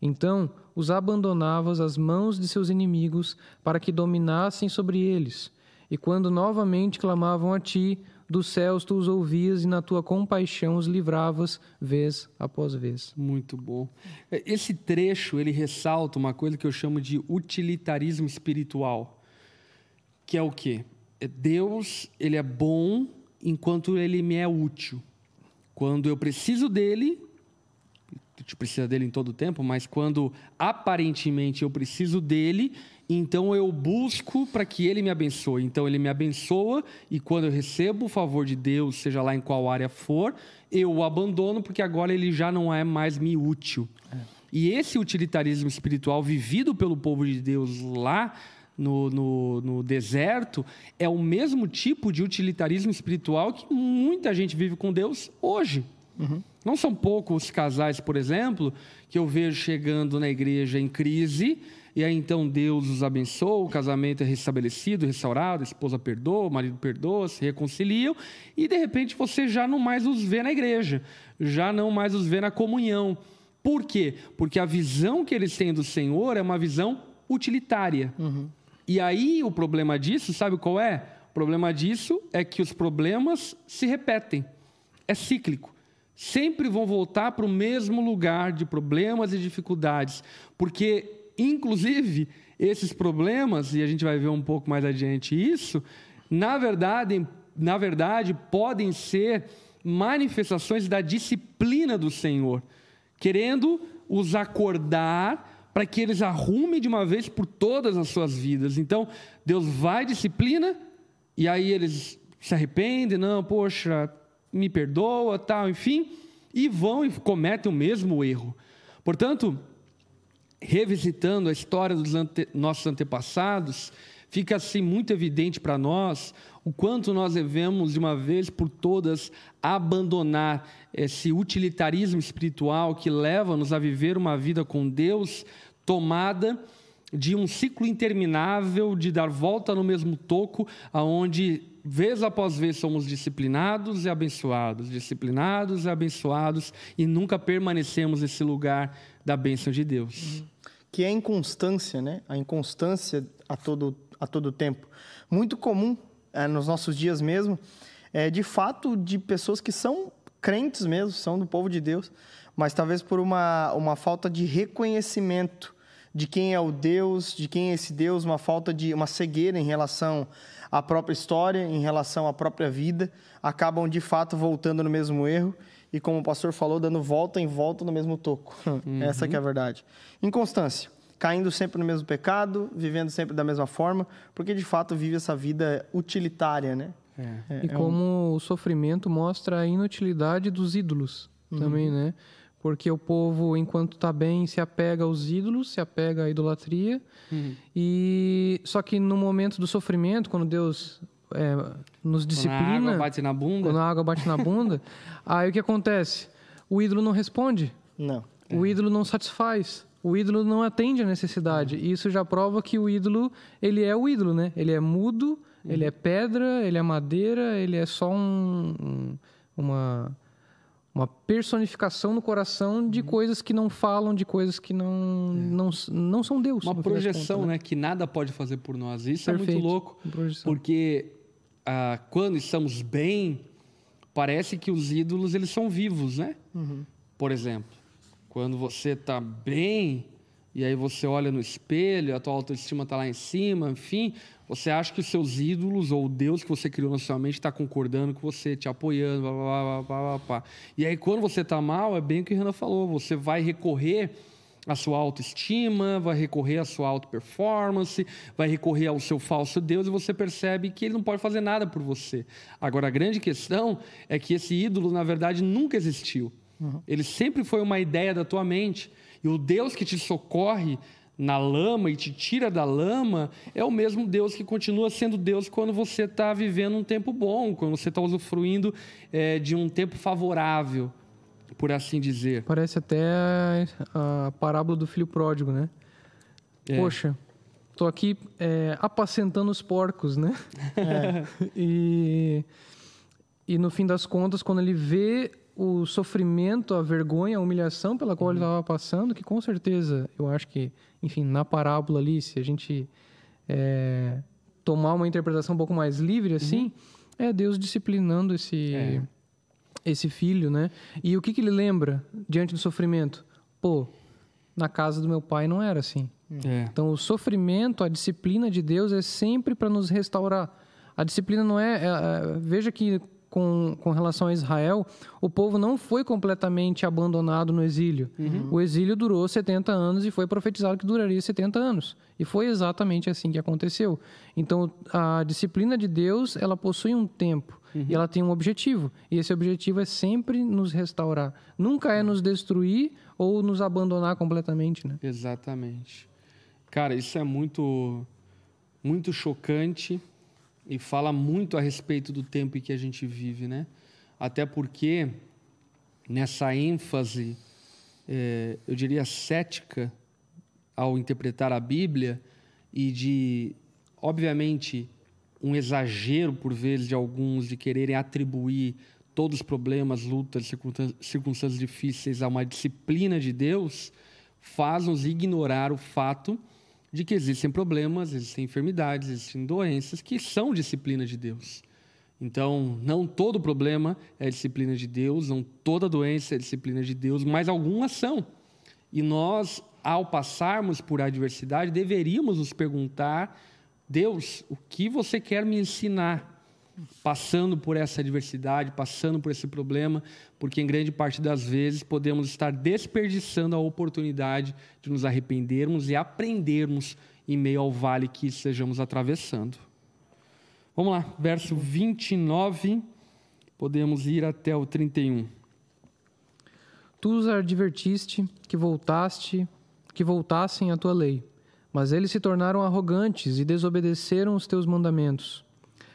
Então os abandonavas às mãos de seus inimigos para que dominassem sobre eles. E quando novamente clamavam a ti, dos céus tu os ouvias e na tua compaixão os livravas vez após vez. Muito bom. É, esse trecho ele ressalta uma coisa que eu chamo de utilitarismo espiritual, que é o quê? É Deus, ele é bom enquanto ele me é útil. Quando eu preciso dele, gente precisa dele em todo o tempo, mas quando aparentemente eu preciso dele, então eu busco para que ele me abençoe. Então ele me abençoa e quando eu recebo o favor de Deus, seja lá em qual área for, eu o abandono porque agora ele já não é mais me útil. É. E esse utilitarismo espiritual vivido pelo povo de Deus lá no, no, no, deserto é o mesmo tipo de utilitarismo espiritual que muita gente vive com Deus hoje. Uhum. Não são poucos casais, por exemplo, que eu vejo chegando na igreja em crise e aí então Deus os abençoa, o casamento é restabelecido, restaurado, a esposa perdoa, o marido perdoa, se reconciliam, e de repente você já não mais os vê na igreja, já não mais os vê na comunhão. Por quê? Porque a visão que eles têm do Senhor é uma visão utilitária. Uhum. E aí o problema disso, sabe qual é? O problema disso é que os problemas se repetem. É cíclico. Sempre vão voltar para o mesmo lugar de problemas e dificuldades, porque inclusive, esses problemas, e a gente vai ver um pouco mais adiante isso, na verdade, na verdade podem ser manifestações da disciplina do Senhor, querendo os acordar para que eles arrumem de uma vez por todas as suas vidas. Então, Deus vai disciplina e aí eles se arrependem, não, poxa, me perdoa, tal, enfim, e vão e cometem o mesmo erro. Portanto, revisitando a história dos ante nossos antepassados, fica assim muito evidente para nós o quanto nós devemos, de uma vez por todas, abandonar esse utilitarismo espiritual que leva-nos a viver uma vida com Deus tomada de um ciclo interminável de dar volta no mesmo toco, aonde vez após vez somos disciplinados e abençoados, disciplinados e abençoados e nunca permanecemos nesse lugar da bênção de Deus. Que é a inconstância, né? A inconstância a todo, a todo tempo. Muito comum é, nos nossos dias mesmo, é, de fato, de pessoas que são crentes mesmo, são do povo de Deus, mas talvez por uma, uma falta de reconhecimento de quem é o Deus, de quem é esse Deus, uma falta de uma cegueira em relação à própria história, em relação à própria vida, acabam de fato voltando no mesmo erro e, como o pastor falou, dando volta em volta no mesmo toco. Uhum. Essa que é a verdade. Inconstância. Caindo sempre no mesmo pecado, vivendo sempre da mesma forma, porque de fato vive essa vida utilitária, né? É. É, e é como um... o sofrimento mostra a inutilidade dos ídolos uhum. também, né? Porque o povo, enquanto está bem, se apega aos ídolos, se apega à idolatria. Uhum. E só que no momento do sofrimento, quando Deus é, nos disciplina. Quando a água bate na bunda. Quando a água bate na bunda. aí o que acontece? O ídolo não responde. Não. O é. ídolo não satisfaz. O ídolo não atende a necessidade. E isso já prova que o ídolo, ele é o ídolo, né? Ele é mudo, uhum. ele é pedra, ele é madeira, ele é só um, um, uma, uma personificação no coração de uhum. coisas que não falam, de coisas que não, é. não, não são Deus. Uma projeção, contas, né? né? Que nada pode fazer por nós. Isso Perfeito. é muito louco. Porque ah, quando estamos bem, parece que os ídolos eles são vivos, né? Uhum. Por exemplo, quando você está bem e aí você olha no espelho, a tua autoestima está lá em cima, enfim, você acha que os seus ídolos ou o Deus que você criou na sua mente está concordando com você, te apoiando, blá, blá, blá, blá, blá. E aí quando você está mal, é bem o que a Renan falou, você vai recorrer a sua autoestima, vai recorrer à sua auto-performance, vai recorrer ao seu falso Deus e você percebe que ele não pode fazer nada por você. Agora, a grande questão é que esse ídolo, na verdade, nunca existiu. Uhum. Ele sempre foi uma ideia da tua mente. E o Deus que te socorre na lama e te tira da lama é o mesmo Deus que continua sendo Deus quando você está vivendo um tempo bom, quando você está usufruindo é, de um tempo favorável. por assim dizer. Parece até a, a parábola do filho pródigo, né? É. Poxa, tô aqui é, apacentando os porcos, né? e, e no fim das contas, quando ele vê o sofrimento, a vergonha, a humilhação pela qual ele estava passando, que com certeza, eu acho que, enfim, na parábola ali, se a gente é, tomar uma interpretação um pouco mais livre, assim, é Deus disciplinando esse, É. esse filho, né? E o que, que ele lembra diante do sofrimento? Pô, na casa do meu pai não era assim. É. Então, o sofrimento, a disciplina de Deus é sempre para nos restaurar. A disciplina não é, é, é, Veja que com, com relação a Israel, o povo não foi completamente abandonado no exílio. O exílio durou 70 anos e foi profetizado que duraria 70 anos. E foi exatamente assim que aconteceu. Então, a disciplina de Deus, ela possui um tempo. E ela tem um objetivo. E esse objetivo é sempre nos restaurar. Nunca é nos destruir ou nos abandonar completamente, né? Exatamente. Cara, isso é muito, muito chocante e fala muito a respeito do tempo em que a gente vive, né? Até porque nessa ênfase, eh, eu diria cética, ao interpretar a Bíblia e de, obviamente, um exagero por vezes de alguns de quererem atribuir todos os problemas, lutas, circunstân- circunstâncias difíceis a uma disciplina de Deus, faz-nos ignorar o fato de que existem problemas, existem enfermidades, existem doenças que são disciplina de Deus. Então, não todo problema é disciplina de Deus, não toda doença é disciplina de Deus, mas algumas são. E nós, ao passarmos por adversidade, deveríamos nos perguntar: Deus, o que você quer me ensinar? Passando por essa adversidade, passando por esse problema, porque em grande parte das vezes podemos estar desperdiçando a oportunidade de nos arrependermos e aprendermos em meio ao vale que estejamos atravessando. Vamos lá, verso 29, podemos ir até o 31. Tu os advertiste que voltaste, que voltassem à tua lei, mas eles se tornaram arrogantes e desobedeceram os teus mandamentos.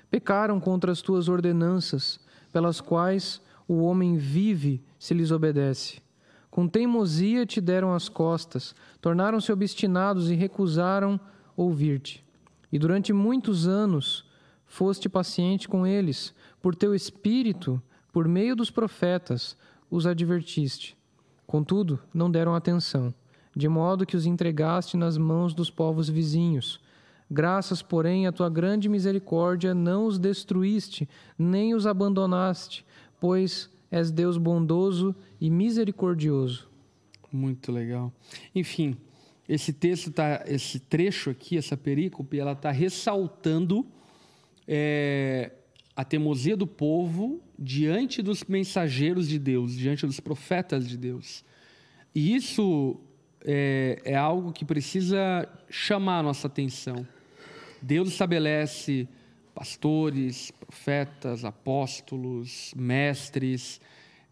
Pecaram contra as tuas ordenanças, pelas quais o homem vive se lhes obedece. Com teimosia te deram as costas, tornaram-se obstinados e recusaram ouvir-te. E durante muitos anos foste paciente com eles, por teu espírito, por meio dos profetas, os advertiste. Contudo, não deram atenção, de modo que os entregaste nas mãos dos povos vizinhos. Graças, porém, à tua grande misericórdia, não os destruíste, nem os abandonaste, pois és Deus bondoso e misericordioso. Muito legal. Enfim, esse texto tá, esse trecho aqui, essa perícope, ela está ressaltando é, a teimosia do povo diante dos mensageiros de Deus, diante dos profetas de Deus. E isso é, é algo que precisa chamar a nossa atenção. Deus estabelece pastores, profetas, apóstolos, mestres,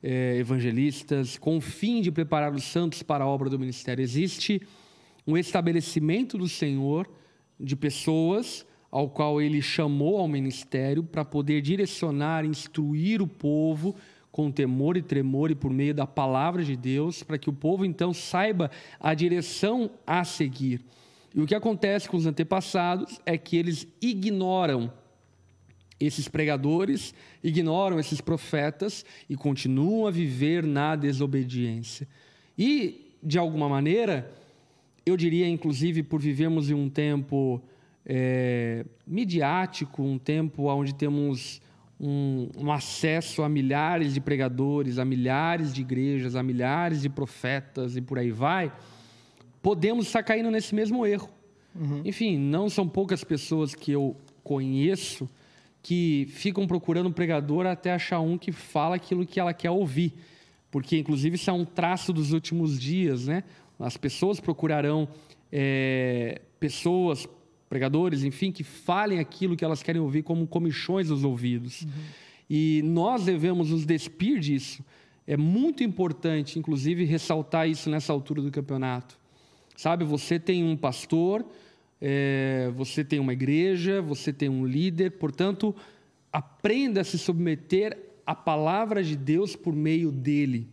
eh, evangelistas, com o fim de preparar os santos para a obra do ministério. Existe um estabelecimento do Senhor de pessoas ao qual ele chamou ao ministério para poder direcionar, instruir o povo com temor e tremor e por meio da palavra de Deus, para que o povo então saiba a direção a seguir. E o que acontece com os antepassados é que eles ignoram esses pregadores, ignoram esses profetas e continuam a viver na desobediência. E, de alguma maneira, eu diria, inclusive, por vivermos em um tempo é, midiático, um tempo onde temos um, um acesso a milhares de pregadores, a milhares de igrejas, a milhares de profetas e por aí vai, podemos estar caindo nesse mesmo erro. Enfim, não são poucas pessoas que eu conheço que ficam procurando um pregador até achar um que fala aquilo que ela quer ouvir. Porque, inclusive, isso é um traço dos últimos dias, né? As pessoas procurarão é, pessoas, pregadores, enfim, que falem aquilo que elas querem ouvir como comichões dos ouvidos. E nós devemos nos despir disso. É muito importante, inclusive, ressaltar isso nessa altura do campeonato. Sabe, você tem um pastor, é, você tem uma igreja, você tem um líder, portanto, aprenda a se submeter à palavra de Deus por meio dele.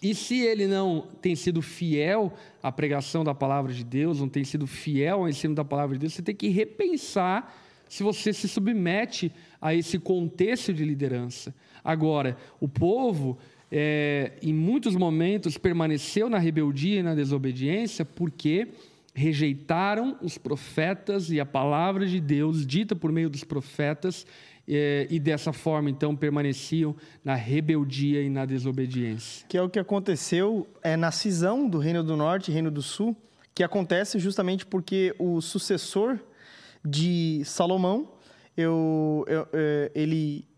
E se ele não tem sido fiel à pregação da palavra de Deus, não tem sido fiel ao ensino da palavra de Deus, você tem que repensar se você se submete a esse contexto de liderança. Agora, o povo, é, em muitos momentos, permaneceu na rebeldia e na desobediência porque rejeitaram os profetas e a palavra de Deus dita por meio dos profetas é, e dessa forma então permaneciam na rebeldia e na desobediência. Que é o que aconteceu é, na cisão do Reino do Norte e Reino do Sul, que acontece justamente porque o sucessor de Salomão, eu, eu, é, ele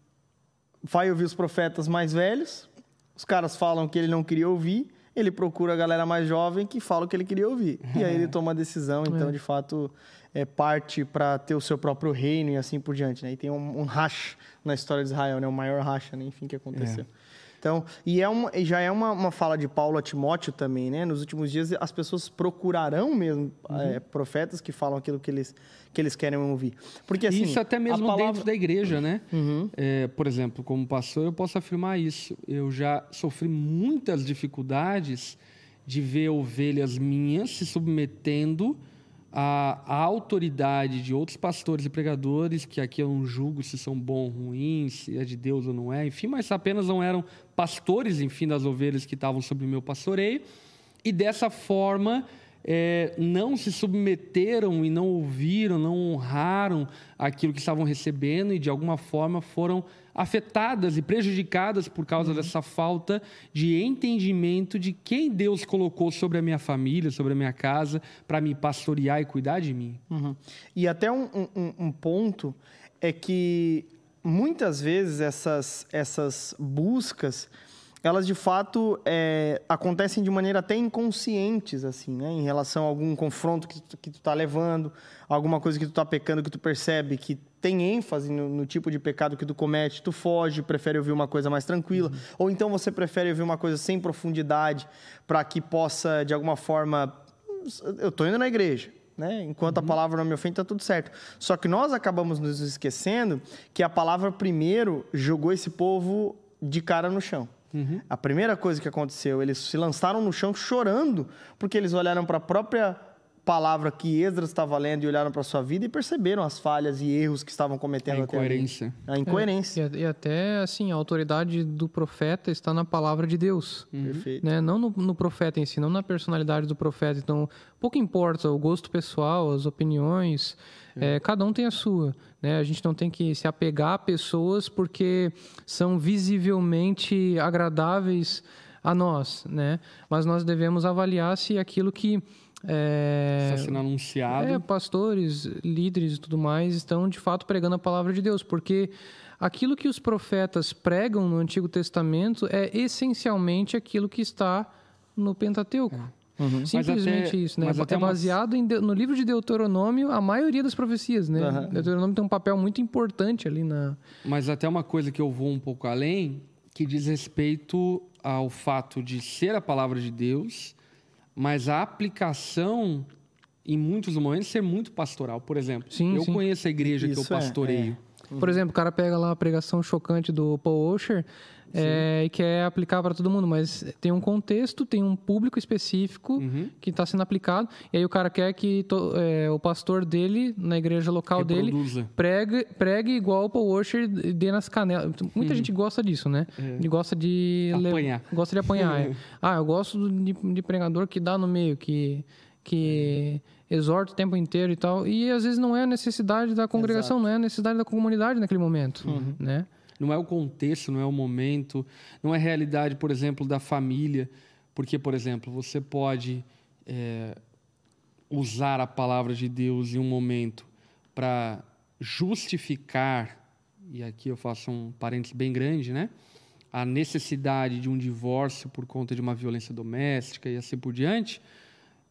vai ouvir os profetas mais velhos, os caras falam que ele não queria ouvir, ele procura a galera mais jovem que fala o que ele queria ouvir. E aí ele toma a decisão, então, é. de fato, é, parte para ter o seu próprio reino e assim por diante. Né? E tem um, um racha na história de Israel, né? o maior racha, né? enfim, que aconteceu. É. Então, e, é uma, já é uma, uma fala de Paulo a Timóteo também, né? Nos últimos dias as pessoas procurarão mesmo uhum. é, profetas que falam aquilo que eles, que eles querem ouvir. Porque assim, Isso até mesmo palavra... dentro da igreja, né? Uhum. É, por exemplo, como pastor, eu posso afirmar isso. Eu já sofri muitas dificuldades de ver ovelhas minhas se submetendo a, a, autoridade de outros pastores e pregadores, que aqui eu não julgo se são bons ou ruins, se é de Deus ou não é, enfim, mas apenas não eram pastores, enfim, das ovelhas que estavam sob o meu pastoreio, e dessa forma é, não se submeteram e não ouviram, não honraram aquilo que estavam recebendo e de alguma forma foram afetadas e prejudicadas por causa uhum. dessa falta de entendimento de quem Deus colocou sobre a minha família, sobre a minha casa, para me pastorear e cuidar de mim. Uhum. E até um, um, um ponto é que muitas vezes essas, essas buscas elas de fato é, acontecem de maneira até inconscientes, assim, né? Em relação a algum confronto que tu, que tu tá levando, alguma coisa que tu tá pecando que tu percebe que tem ênfase no, no, tipo de pecado que tu comete, tu foge, prefere ouvir uma coisa mais tranquila, uhum. ou então você prefere ouvir uma coisa sem profundidade para que possa, de alguma forma, eu tô indo na igreja, né? Enquanto uhum. a palavra não me ofende, tá tudo certo. Só que nós acabamos nos esquecendo que a palavra primeiro jogou esse povo de cara no chão. Uhum. A primeira coisa que aconteceu, eles se lançaram no chão chorando, porque eles olharam para a própria palavra que Esdras estava lendo e olharam para sua vida e perceberam as falhas e erros que estavam cometendo a incoerência. A incoerência. É, e, até, assim, a autoridade do profeta está na palavra de Deus. Uhum. Perfeito. Né? Não no, no, profeta em si, não na personalidade do profeta. Então, pouco importa o gosto pessoal, as opiniões, é, cada um tem a sua. Né? A gente não tem que se apegar a pessoas porque são visivelmente agradáveis a nós, né? Mas nós devemos avaliar se aquilo que é, está sendo anunciado, é, pastores, líderes e tudo mais estão de fato pregando a palavra de Deus, porque aquilo que os profetas pregam no Antigo Testamento é essencialmente aquilo que está no Pentateuco. É. Uhum. Simplesmente até, isso, né? é baseado uma... no livro de Deuteronômio a maioria das profecias, né? Uhum. Deuteronômio tem um papel muito importante ali na. Mas até uma coisa que eu vou um pouco além, que diz respeito ao fato de ser a palavra de Deus, mas a aplicação em muitos momentos ser muito pastoral. Por exemplo, sim, eu sim. conheço a igreja isso que eu pastoreio. É, é. Por exemplo, o cara pega lá a pregação chocante do Paul Washer é, e quer aplicar para todo mundo, mas tem um contexto, tem um público específico uhum. que está sendo aplicado, e aí o cara quer que to, é, o pastor dele, na igreja local Reproduza. dele, pregue, pregue igual o Paul Washer dê nas canelas. Muita uhum. gente gosta disso, né? É. Gosta de... Apanhar. Gosta de apanhar, é. Ah, eu gosto de, de pregador que dá no meio, que... que exorta o tempo inteiro e tal, e às vezes não é a necessidade da congregação, Exato. não é a necessidade da comunidade naquele momento, uhum. né? Não é o contexto, não é o momento, não é a realidade, por exemplo, da família. Porque, por exemplo, você pode é, usar a palavra de Deus em um momento para justificar, e aqui eu faço um parênteses bem grande, né? A necessidade de um divórcio por conta de uma violência doméstica e assim por diante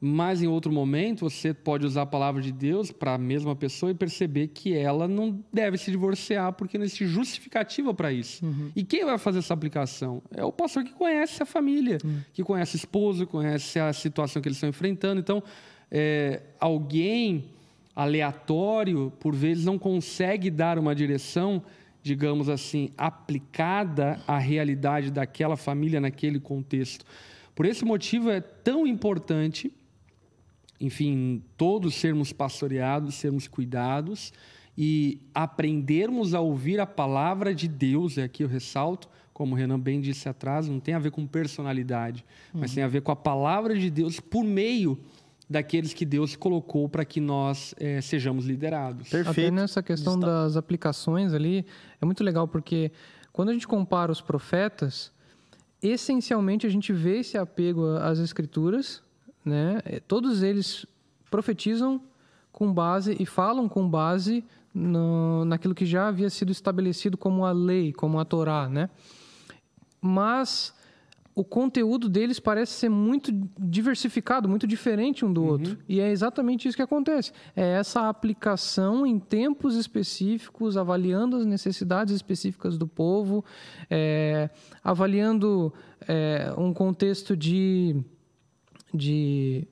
mas em outro momento você pode usar a palavra de Deus para a mesma pessoa e perceber que ela não deve se divorciar porque não existe justificativa para isso. Uhum. E quem vai fazer essa aplicação? É o pastor que conhece a família, uhum. que conhece o esposo, conhece a situação que eles estão enfrentando. Então, é, alguém aleatório, por vezes, não consegue dar uma direção digamos assim, aplicada à realidade daquela família naquele contexto. Por esse motivo é tão importante, enfim, todos sermos pastoreados, sermos cuidados e aprendermos a ouvir a palavra de Deus, é aqui eu ressalto, como o Renan bem disse atrás, não tem a ver com personalidade, uhum. mas tem a ver com a palavra de Deus por meio daqueles que Deus colocou para que nós é, sejamos liderados. Perfeito. Até nessa questão Está... das aplicações ali, é muito legal porque quando a gente compara os profetas, essencialmente a gente vê esse apego às escrituras, né? É, todos eles profetizam com base e falam com base no, naquilo que já havia sido estabelecido como a lei, como a Torá, né? Mas o conteúdo deles parece ser muito diversificado, muito diferente um do uhum. outro. E é exatamente isso que acontece. É essa aplicação em tempos específicos, avaliando as necessidades específicas do povo, é, avaliando é, um contexto de, de,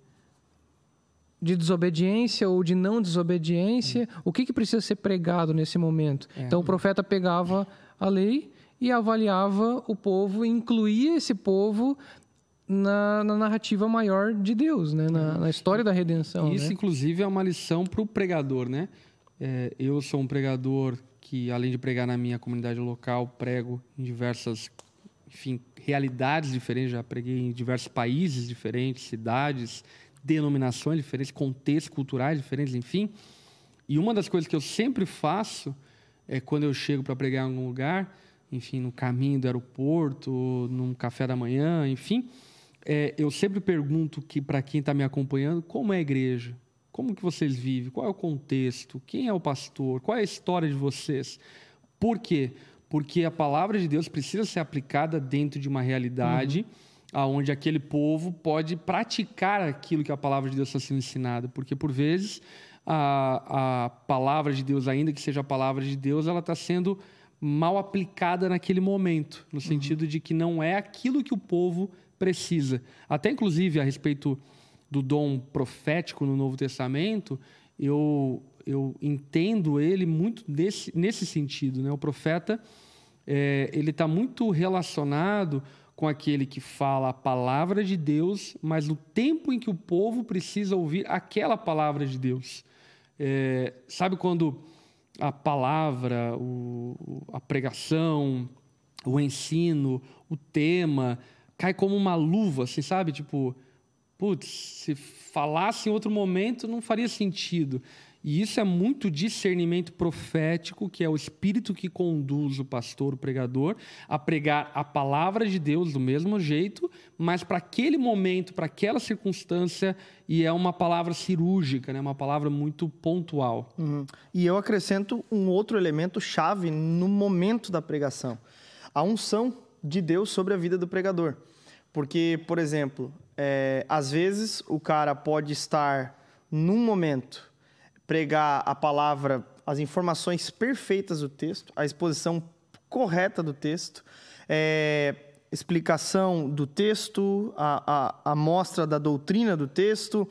de desobediência ou de não desobediência. Uhum. O que, que precisa ser pregado nesse momento? É. Então o profeta pegava a lei e avaliava o povo, incluía esse povo na, na, narrativa maior de Deus, né? na, na história da redenção. Isso, né? inclusive, é uma lição para o pregador. Né? É, eu sou um pregador que, além de pregar na minha comunidade local, prego em diversas enfim, realidades diferentes. Já preguei em diversos países diferentes, cidades, denominações diferentes, contextos culturais diferentes, enfim. E uma das coisas que eu sempre faço é quando eu chego para pregar em algum lugar enfim, no caminho do aeroporto, num café da manhã, enfim, é, eu sempre pergunto que para quem está me acompanhando, como é a igreja? Como que vocês vivem? Qual é o contexto? Quem é o pastor? Qual é a história de vocês? Por quê? Porque a palavra de Deus precisa ser aplicada dentro de uma realidade uhum. onde aquele povo pode praticar aquilo que a palavra de Deus está sendo ensinada. Porque, por vezes, a, a palavra de Deus, ainda que seja a palavra de Deus, ela está sendo mal aplicada naquele momento, no sentido uhum. de que não é aquilo que o povo precisa. Até inclusive a respeito do dom profético no Novo Testamento, eu, eu entendo ele muito desse, nesse sentido. Né? O profeta é, ele está muito relacionado com aquele que fala a palavra de Deus, mas no tempo em que o povo precisa ouvir aquela palavra de Deus. É, sabe quando a palavra, o, a pregação, o ensino, o tema, cai como uma luva, assim, sabe? Tipo, putz, se falasse em outro momento não faria sentido. E isso é muito discernimento profético, que é o espírito que conduz o pastor, o pregador, a pregar a palavra de Deus do mesmo jeito, mas para aquele momento, para aquela circunstância, e é uma palavra cirúrgica, né? uma palavra muito pontual. Uhum. E eu acrescento um outro elemento chave no momento da pregação: a unção de Deus sobre a vida do pregador. Porque, por exemplo, é, às vezes o cara pode estar num momento pregar a palavra, as informações perfeitas do texto, a exposição correta do texto, é, explicação do texto, a, a, a mostra da doutrina do texto,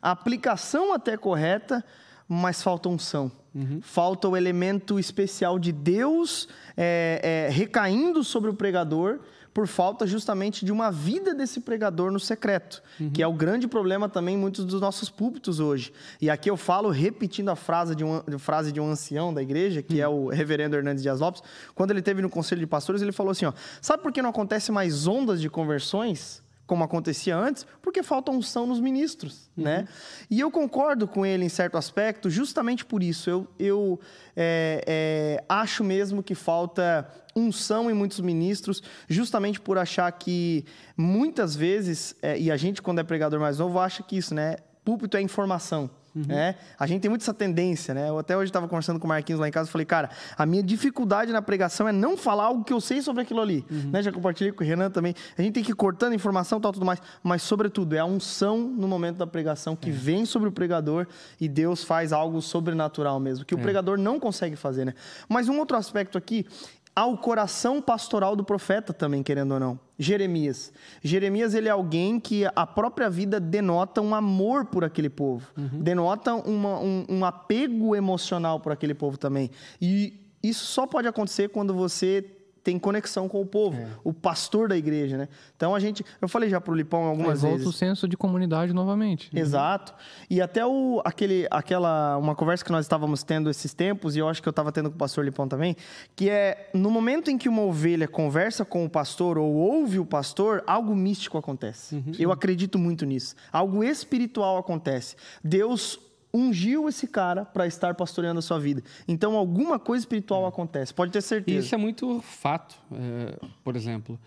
a aplicação até correta, mas falta unção. Uhum. Falta o elemento especial de Deus é, é, recaindo sobre o pregador por falta justamente de uma vida desse pregador no secreto, uhum. que é o grande problema também em muitos dos nossos púlpitos hoje. E aqui eu falo repetindo a frase de um, frase de um ancião da igreja, que é uhum. é o reverendo Hernandes Dias Lopes, quando ele teve no conselho de pastores, ele falou assim, ó, sabe por que não acontece mais ondas de conversões? Como acontecia antes, porque falta unção nos ministros, uhum. né? E eu concordo com ele em certo aspecto, justamente por isso. Eu, eu é, é, acho mesmo que falta unção em muitos ministros, justamente por achar que muitas vezes, é, e a gente quando é pregador mais novo acha que isso, né? Púlpito é informação. Uhum. Né? A gente tem muito essa tendência, né? Eu até hoje estava conversando com o Marquinhos lá em casa e falei, cara, a minha dificuldade na pregação é não falar algo que eu sei sobre aquilo ali. Uhum. Né? Já compartilhei com o Renan também. A gente tem que ir cortando informação e tal, tudo mais. Mas, sobretudo, é a unção no momento da pregação que é. vem sobre o pregador e Deus faz algo sobrenatural mesmo, que o é. pregador não consegue fazer, né? Mas um outro aspecto aqui ao coração pastoral do profeta também, querendo ou não. Jeremias. Jeremias ele é alguém que a própria vida denota um amor por aquele povo, uhum. denota uma, um, um, apego emocional por aquele povo também. E, Isso só pode acontecer quando você tem conexão com o povo, é. o pastor da igreja, né? Então a gente, eu falei já pro Lipão algumas Aí vezes. Volta o senso de comunidade novamente. Exato. E até o aquele aquela uma conversa que nós estávamos tendo esses tempos e eu acho que eu estava tendo com o pastor Lipão também, que é no momento em que uma ovelha conversa com o pastor ou ouve o pastor, algo místico acontece. Uhum. Eu acredito muito nisso. Algo espiritual acontece. Deus ungiu esse cara para estar pastoreando a sua vida. Então, alguma coisa espiritual é. acontece, pode ter certeza. Isso é muito fato. É, por exemplo,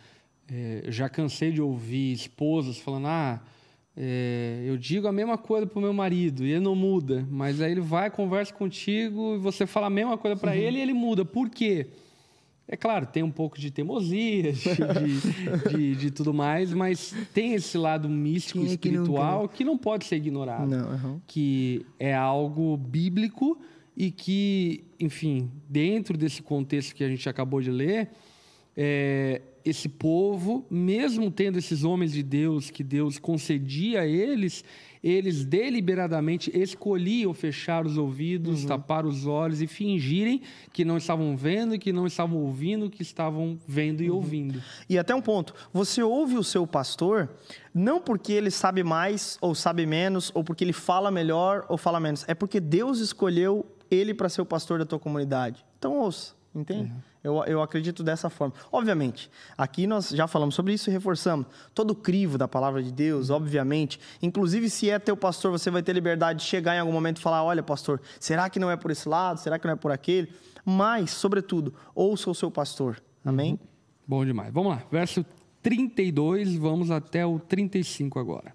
é, já cansei de ouvir esposas falando: ah, é, eu digo a mesma coisa para o meu marido e ele não muda, mas aí ele vai, conversa contigo e você fala a mesma coisa para uhum. ele e ele muda. Por quê? É claro, tem um pouco de teimosia, de, de, de tudo mais, mas tem esse lado místico, espiritual, que não, que não, pode ser ignorado. Não, uhum. Que é algo bíblico e que, enfim, dentro desse contexto que a gente acabou de ler, é, esse povo, mesmo tendo esses homens de Deus que Deus concedia a eles, eles deliberadamente escolhiam fechar os ouvidos, uhum. tapar os olhos e fingirem que não estavam vendo e que não estavam ouvindo, que estavam vendo e uhum. ouvindo. E até um ponto, você ouve o seu pastor não porque ele sabe mais ou sabe menos, ou porque ele fala melhor ou fala menos, é porque Deus escolheu ele para ser o pastor da tua comunidade. Então ouça, entende? Uhum. Eu, eu acredito dessa forma. Obviamente, aqui nós já falamos sobre isso e reforçamos. Todo o crivo da palavra de Deus, obviamente. Inclusive, se é teu pastor, você vai ter liberdade de chegar em algum momento e falar: olha, pastor, será que não é por esse lado? Será que não é por aquele? Mas, sobretudo, ouça o seu pastor. Amém? Uhum. Bom demais. Vamos lá. Verso 32, vamos até o 35 agora.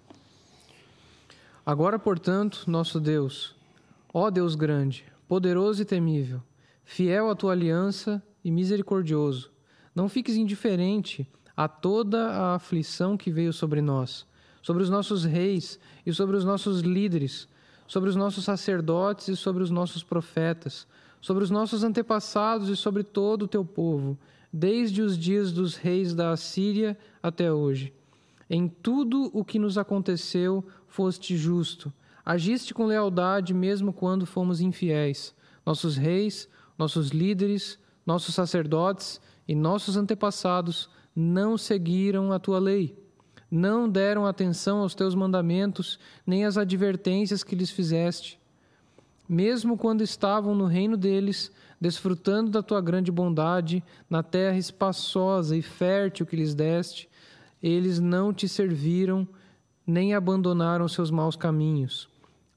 Agora, portanto, nosso Deus, ó Deus grande, poderoso e temível, fiel à tua aliança e misericordioso. Não fiques indiferente a toda a aflição que veio sobre nós, sobre os nossos reis e sobre os nossos líderes, sobre os nossos sacerdotes e sobre os nossos profetas, sobre os nossos antepassados e sobre todo o teu povo, desde os dias dos reis da Assíria até hoje. Em tudo o que nos aconteceu, foste justo. Agiste com lealdade mesmo quando fomos infiéis. Nossos reis, nossos líderes, nossos sacerdotes e nossos antepassados não seguiram a tua lei, não deram atenção aos teus mandamentos, nem às advertências que lhes fizeste. Mesmo quando estavam no reino deles, desfrutando da tua grande bondade, na terra espaçosa e fértil que lhes deste, eles não te serviram, nem abandonaram seus maus caminhos.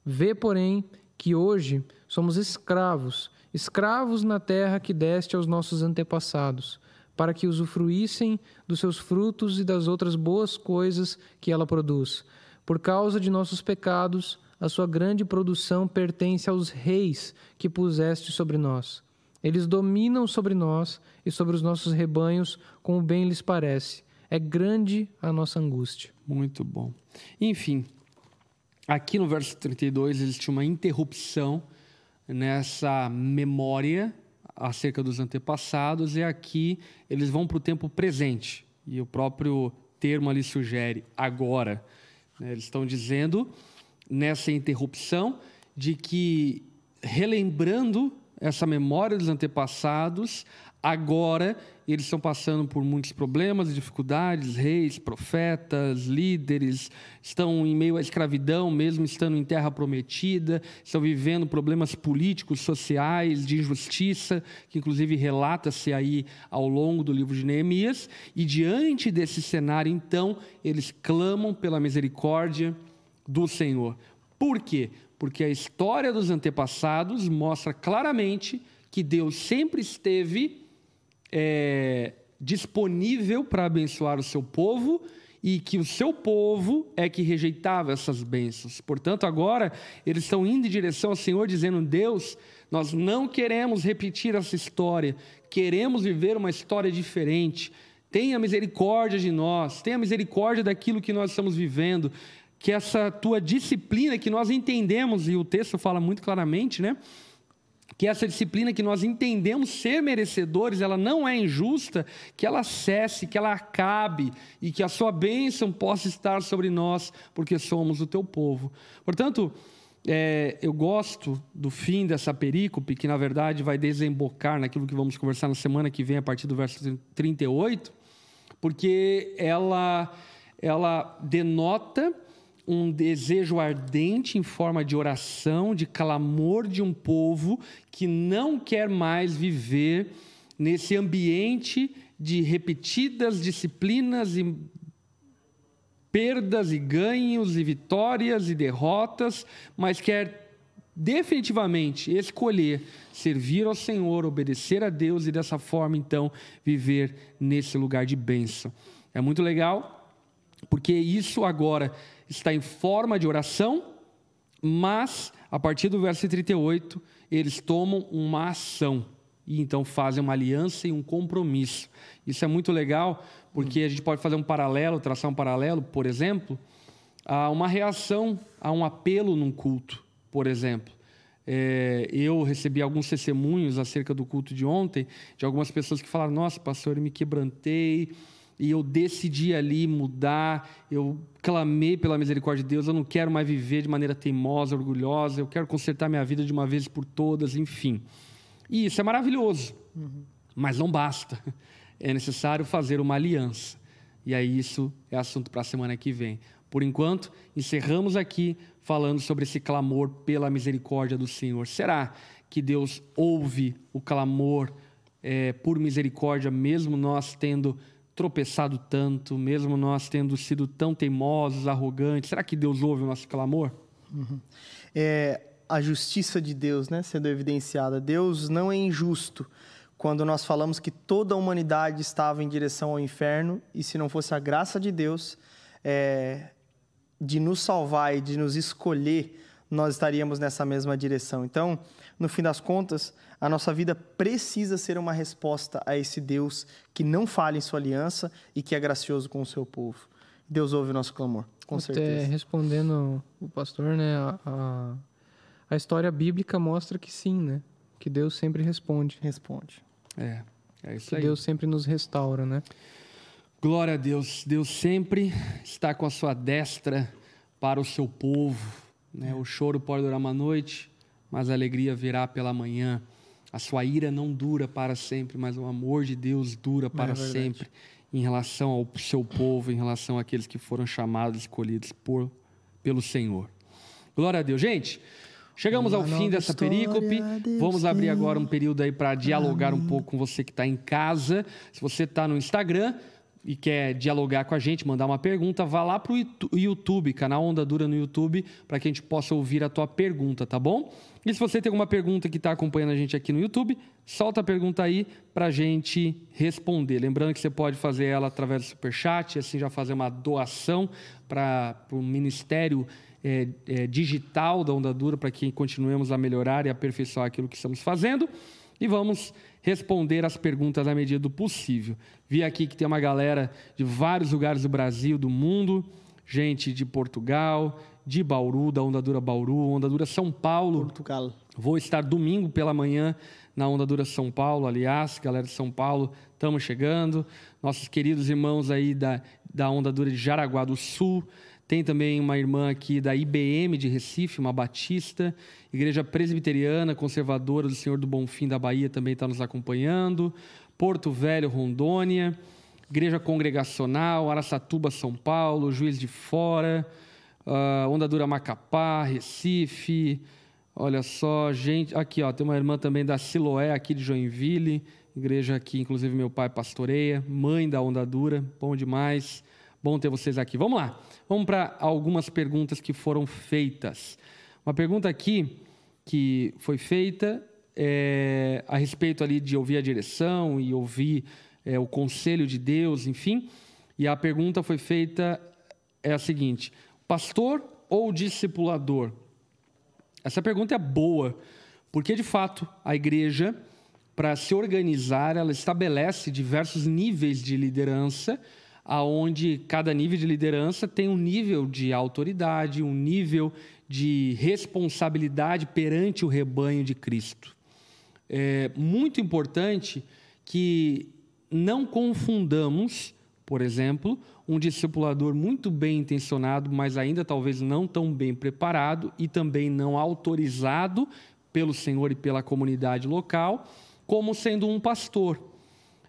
Vê, porém, que hoje somos escravos escravos na terra que deste aos nossos antepassados, para que usufruíssem dos seus frutos e das outras boas coisas que ela produz. Por causa de nossos pecados, a sua grande produção pertence aos reis que puseste sobre nós. Eles dominam sobre nós e sobre os nossos rebanhos, como bem lhes parece. É grande a nossa angústia. Muito bom. Enfim, aqui no verso 32 existe uma interrupção nessa memória acerca dos antepassados e aqui eles vão para o tempo presente e o próprio termo ali sugere agora. Né? Eles estão dizendo nessa interrupção de que relembrando essa memória dos antepassados, agora eles estão passando por muitos problemas, dificuldades, reis, profetas, líderes, estão em meio à escravidão, mesmo estando em terra prometida, estão vivendo problemas políticos, sociais, de injustiça, que inclusive relata-se aí ao longo do livro de Neemias, e diante desse cenário, então, eles clamam pela misericórdia do Senhor. Por quê? Porque a história dos antepassados mostra claramente que Deus sempre esteve é, disponível para abençoar o seu povo e que o seu povo é que rejeitava essas bênçãos. Portanto, agora eles estão indo em direção ao Senhor, dizendo: Deus, nós não queremos repetir essa história, queremos viver uma história diferente. Tenha misericórdia de nós, tenha misericórdia daquilo que nós estamos vivendo, que essa tua disciplina que nós entendemos, e o texto fala muito claramente, né? Que essa disciplina que nós entendemos ser merecedores, ela não é injusta, que ela cesse, que ela acabe e que a sua bênção possa estar sobre nós, porque somos o teu povo. Portanto, é, eu gosto do fim dessa perícope, que na verdade vai desembocar naquilo que vamos conversar na semana que vem, a partir do verso 38, porque ela, ela denota um desejo ardente em forma de oração, de clamor de um povo que não quer mais viver nesse ambiente de repetidas disciplinas e perdas e ganhos e vitórias e derrotas, mas quer definitivamente escolher servir ao Senhor, obedecer a Deus e dessa forma então viver nesse lugar de bênção. É muito legal, porque isso agora está em forma de oração, mas a partir do verso 38, eles tomam uma ação e então fazem uma aliança e um compromisso. Isso é muito legal, porque a gente pode fazer um paralelo, traçar um paralelo, por exemplo, a uma reação a um apelo num culto, por exemplo. É, eu recebi alguns testemunhos acerca do culto de ontem, de algumas pessoas que falaram: Nossa, pastor, eu me quebrantei, e eu decidi ali mudar, eu clamei pela misericórdia de Deus, eu não quero mais viver de maneira teimosa, orgulhosa, eu quero consertar minha vida de uma vez por todas, enfim. E isso é maravilhoso, uhum. mas não basta. É necessário fazer uma aliança. E aí isso é assunto para a semana que vem. Por enquanto, encerramos aqui falando sobre esse clamor pela misericórdia do Senhor. Será que Deus ouve o clamor é, por misericórdia, mesmo nós tendo tropeçado tanto, mesmo nós tendo sido tão teimosos, arrogantes, será que Deus ouve o nosso clamor? Uhum. É, a justiça de Deus né, sendo evidenciada. Deus não é injusto quando nós falamos que toda a humanidade estava em direção ao inferno e se não fosse a graça de Deus é, de nos salvar e de nos escolher, nós estaríamos nessa mesma direção. Então, no fim das contas, a nossa vida precisa ser uma resposta a esse Deus que não falha em sua aliança e que é gracioso com o seu povo. Deus ouve o nosso clamor, com Até certeza. Respondendo o pastor, né, a, a, história bíblica mostra que sim, né? Que Deus sempre responde. Responde. É, é isso que aí. Deus sempre nos restaura, né? Glória a Deus. Deus sempre está com a sua destra para o seu povo. Né? O choro pode durar uma noite, mas a alegria virá pela manhã. A sua ira não dura para sempre, mas o amor de Deus dura é para é sempre em relação ao seu povo, em relação àqueles que foram chamados, escolhidos por, pelo Senhor. Glória a Deus. Gente, chegamos ao fim dessa perícope. Vamos abrir agora um período aí para dialogar um pouco com você que está em casa. Se você está no Instagram, e quer dialogar com a gente, mandar uma pergunta, vá lá para o YouTube, canal Onda Dura no YouTube, para que a gente possa ouvir a tua pergunta, tá bom? E se você tem alguma pergunta que está acompanhando a gente aqui no YouTube, solta a pergunta aí para a gente responder. Lembrando que você pode fazer ela através do Superchat, assim já fazer uma doação para o Ministério é, é, Digital da Onda Dura, para que continuemos a melhorar e aperfeiçoar aquilo que estamos fazendo. E vamos responder as perguntas à medida do possível. Vi aqui que tem uma galera de vários lugares do Brasil, do mundo, gente de Portugal, de Bauru, da Onda Dura Bauru, Onda Dura São Paulo. Portugal. Vou estar domingo pela manhã na Onda Dura São Paulo, aliás, galera de São Paulo, estamos chegando. Nossos queridos irmãos aí da, da Onda Dura de Jaraguá do Sul, tem também uma irmã aqui da IBM de Recife, uma batista. Igreja Presbiteriana Conservadora do Senhor do Bonfim da Bahia também está nos acompanhando. Porto Velho, Rondônia. Igreja Congregacional, Araçatuba, São Paulo. Juiz de Fora. Uh, Onda Dura Macapá, Recife. Olha só, gente. Aqui, ó, tem uma irmã também da Siloé, aqui de Joinville. Igreja aqui, inclusive, meu pai pastoreia. Mãe da Onda Dura. Bom demais. Bom ter vocês aqui. Vamos lá. Vamos para algumas perguntas que foram feitas. Uma pergunta aqui que foi feita é, a respeito ali de ouvir a direção e ouvir é, o conselho de Deus, enfim. E a pergunta foi feita é a seguinte: pastor ou discipulador? Essa pergunta é boa, porque de fato a igreja, para se organizar, ela estabelece diversos níveis de liderança aonde cada nível de liderança tem um nível de autoridade, um nível de responsabilidade perante o rebanho de Cristo. É muito importante que não confundamos por exemplo, um discipulador muito bem intencionado, mas ainda talvez não tão bem preparado e também não autorizado pelo Senhor e pela comunidade local, como sendo um pastor.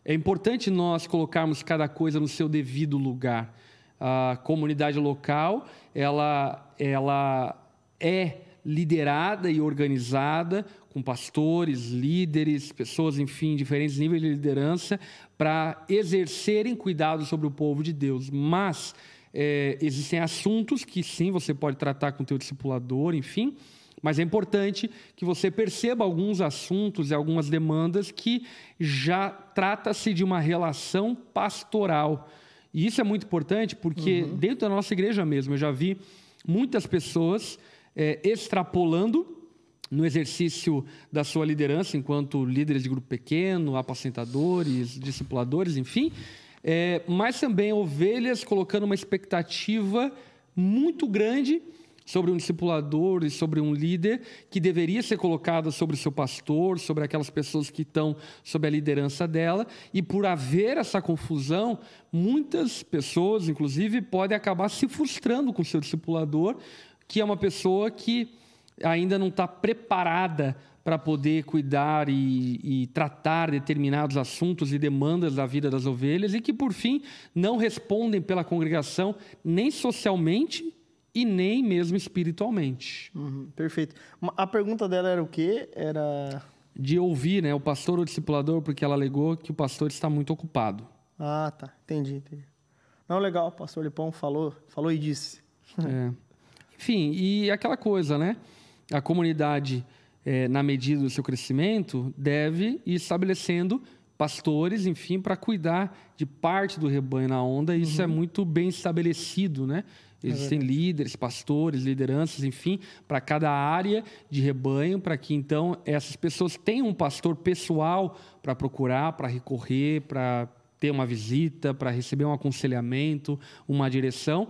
É importante nós colocarmos cada coisa no seu devido lugar. A comunidade local, ela, ela é liderada e organizada com pastores, líderes, pessoas, enfim, diferentes níveis de liderança, para exercerem cuidado sobre o povo de Deus. Mas é, existem assuntos que sim você pode tratar com o teu discipulador, enfim, mas é importante que você perceba alguns assuntos e algumas demandas que já trata-se de uma relação pastoral. E isso é muito importante porque uhum. dentro da nossa igreja mesmo eu já vi muitas pessoas é, extrapolando no exercício da sua liderança enquanto líderes de grupo pequeno, apacentadores, discipuladores, enfim, é, mas também ovelhas colocando uma expectativa muito grande sobre um discipulador e sobre um líder que deveria ser colocada sobre o seu pastor, sobre aquelas pessoas que estão sob a liderança dela, e por haver essa confusão, muitas pessoas, inclusive, podem acabar se frustrando com o seu discipulador, que é uma pessoa que ainda não está preparada para poder cuidar e, e, tratar determinados assuntos e demandas da vida das ovelhas e que, por fim, não respondem pela congregação nem socialmente e nem mesmo espiritualmente. Uhum, perfeito. A pergunta dela era o quê? Era de ouvir, né, o pastor ou o discipulador, porque ela alegou que o pastor está muito ocupado. Ah, tá. Entendi, entendi. Não, legal, o pastor Lipão falou, falou e disse. É. Enfim, e aquela coisa, né? A comunidade, é, na medida do seu crescimento, deve ir estabelecendo pastores, enfim, para cuidar de parte do rebanho na onda. Isso uhum. é muito bem estabelecido, né? Existem é líderes, pastores, lideranças, enfim, para cada área de rebanho, para que então essas pessoas tenham um pastor pessoal para procurar, para recorrer, para ter uma visita, para receber um aconselhamento, uma direção.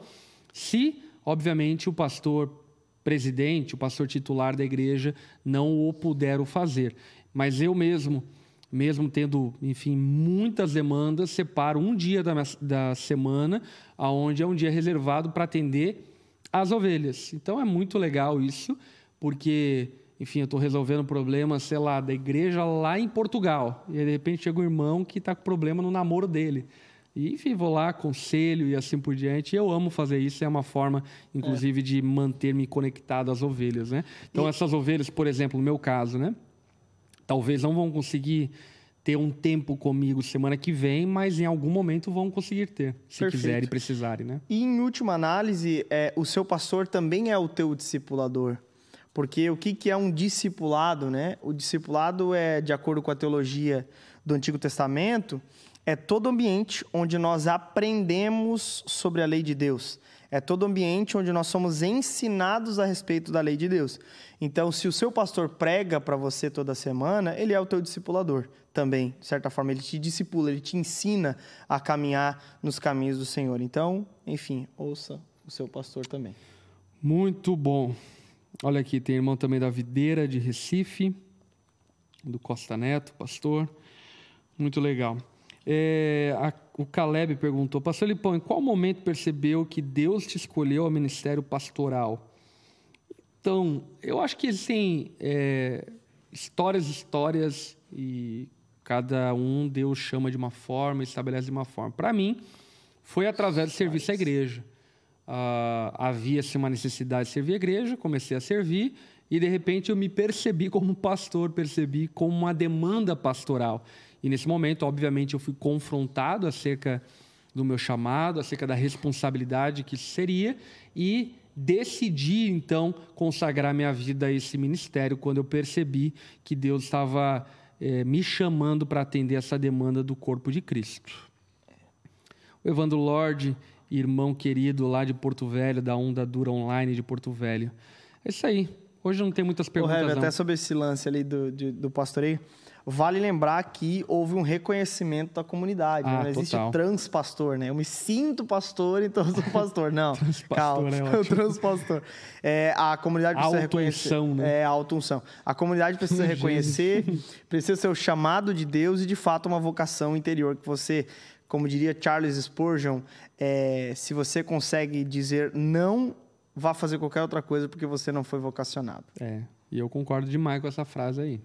Se, obviamente, o pastor presidente, o pastor titular da igreja não o puder fazer. Mas eu mesmo mesmo tendo, enfim, muitas demandas, separo um dia da, da semana, aonde é um dia reservado para atender as ovelhas. Então é muito legal isso, porque, enfim, eu estou resolvendo problemas, sei lá, da igreja lá em Portugal. E aí, de repente chega um irmão que está com problema no namoro dele. E, enfim, vou lá, aconselho e assim por diante. Eu amo fazer isso, é uma forma, inclusive, é. de manter-me conectado às ovelhas, né? Então, e... essas ovelhas, por exemplo, no meu caso, né? Talvez não vão conseguir ter um tempo comigo semana que vem, mas em algum momento vão conseguir ter, se Perfeito. quiserem e precisarem, né? E em última análise, é, o seu pastor também é o teu discipulador. Porque o que, que é um discipulado, né? O discipulado é, de acordo com a teologia do Antigo Testamento, é todo ambiente onde nós aprendemos sobre a lei de Deus. É todo ambiente onde nós somos ensinados a respeito da lei de Deus. Então, se o seu pastor prega para você toda semana, ele é o teu discipulador também. De certa forma, ele te discipula, ele te ensina a caminhar nos caminhos do Senhor. Então, enfim, ouça o seu pastor também. Muito bom. Olha aqui, tem irmão também da Videira de Recife, do Costa Neto, pastor. Muito legal. É, a, o Caleb perguntou, Pastor Lipão, em qual momento percebeu que Deus te escolheu ao ministério pastoral? Então, eu acho que existem é, histórias, histórias, e cada um Deus chama de uma forma, estabelece de uma forma. Para mim, foi através do serviço à igreja. Uh, Havia-se uma necessidade de servir a igreja, comecei a servir, e de repente eu me percebi como pastor, percebi como uma demanda pastoral. E nesse momento, obviamente, eu fui confrontado acerca do meu chamado, acerca da responsabilidade que seria e decidi então consagrar minha vida a esse ministério quando eu percebi que Deus estava é, me chamando para atender essa demanda do corpo de Cristo. O Evandro Lorde, irmão querido lá de Porto Velho, da Onda Dura Online de Porto Velho. É isso aí. Hoje não tem muitas perguntas. Heber, até sobre esse lance ali do, de, do pastoreio. Vale lembrar que houve um reconhecimento da comunidade. Ah, né? Não existe transpastor, né? Eu me sinto pastor, então eu sou pastor. Não, calma, é transpastor. É, a comunidade precisa reconhecer. Né? É, auto-unção. A comunidade precisa reconhecer, precisa ser o chamado de Deus e, de fato, uma vocação interior que você como diria Charles Spurgeon, é, se você consegue dizer não, vá fazer qualquer outra coisa porque você não foi vocacionado. É, e eu concordo demais com essa frase aí.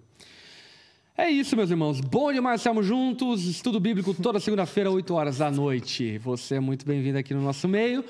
É isso, meus irmãos. Bom demais estarmos juntos. Estudo bíblico toda segunda-feira, 8 horas da noite. Você é muito bem-vindo aqui no nosso meio.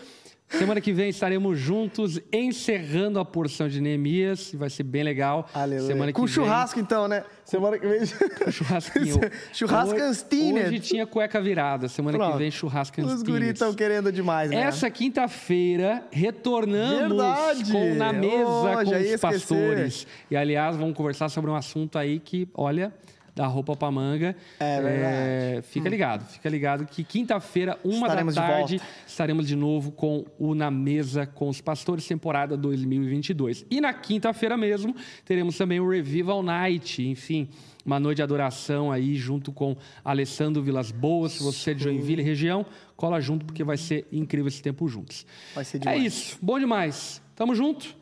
Semana que vem estaremos juntos encerrando a porção de Neemias. Vai ser bem legal. Aleluia. Semana que Com vem... churrasco, então, né? Semana que vem. Churrasquinho. Churrasco hoje, hoje tinha cueca virada. Semana Pronto. que vem, churrasco Os guris estão querendo demais, né? Essa quinta-feira, retornamos Verdade! com Na Mesa Oh, com os pastores. E, aliás, vamos conversar sobre um assunto aí que, olha, dá roupa pra manga. É verdade. fica ligado, fica ligado que quinta-feira, uma Estaremos de da tarde, volta. estaremos de novo com o Na Mesa com os pastores, temporada 2022. E na quinta-feira mesmo, teremos também o Revival Night, enfim... Uma noite de adoração aí, junto com Alessandro Vilas Boas. Se você é de Joinville região, cola junto, porque vai ser incrível esse tempo juntos. Vai ser É demais. isso, bom demais. Tamo junto.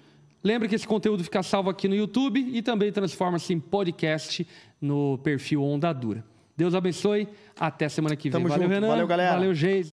Lembre que esse conteúdo fica salvo aqui no YouTube e também transforma-se em podcast no perfil Onda Dura. Deus abençoe. Até semana que vem. Tamo Valeu, junto. Renan. Valeu, galera. Valeu, Geis.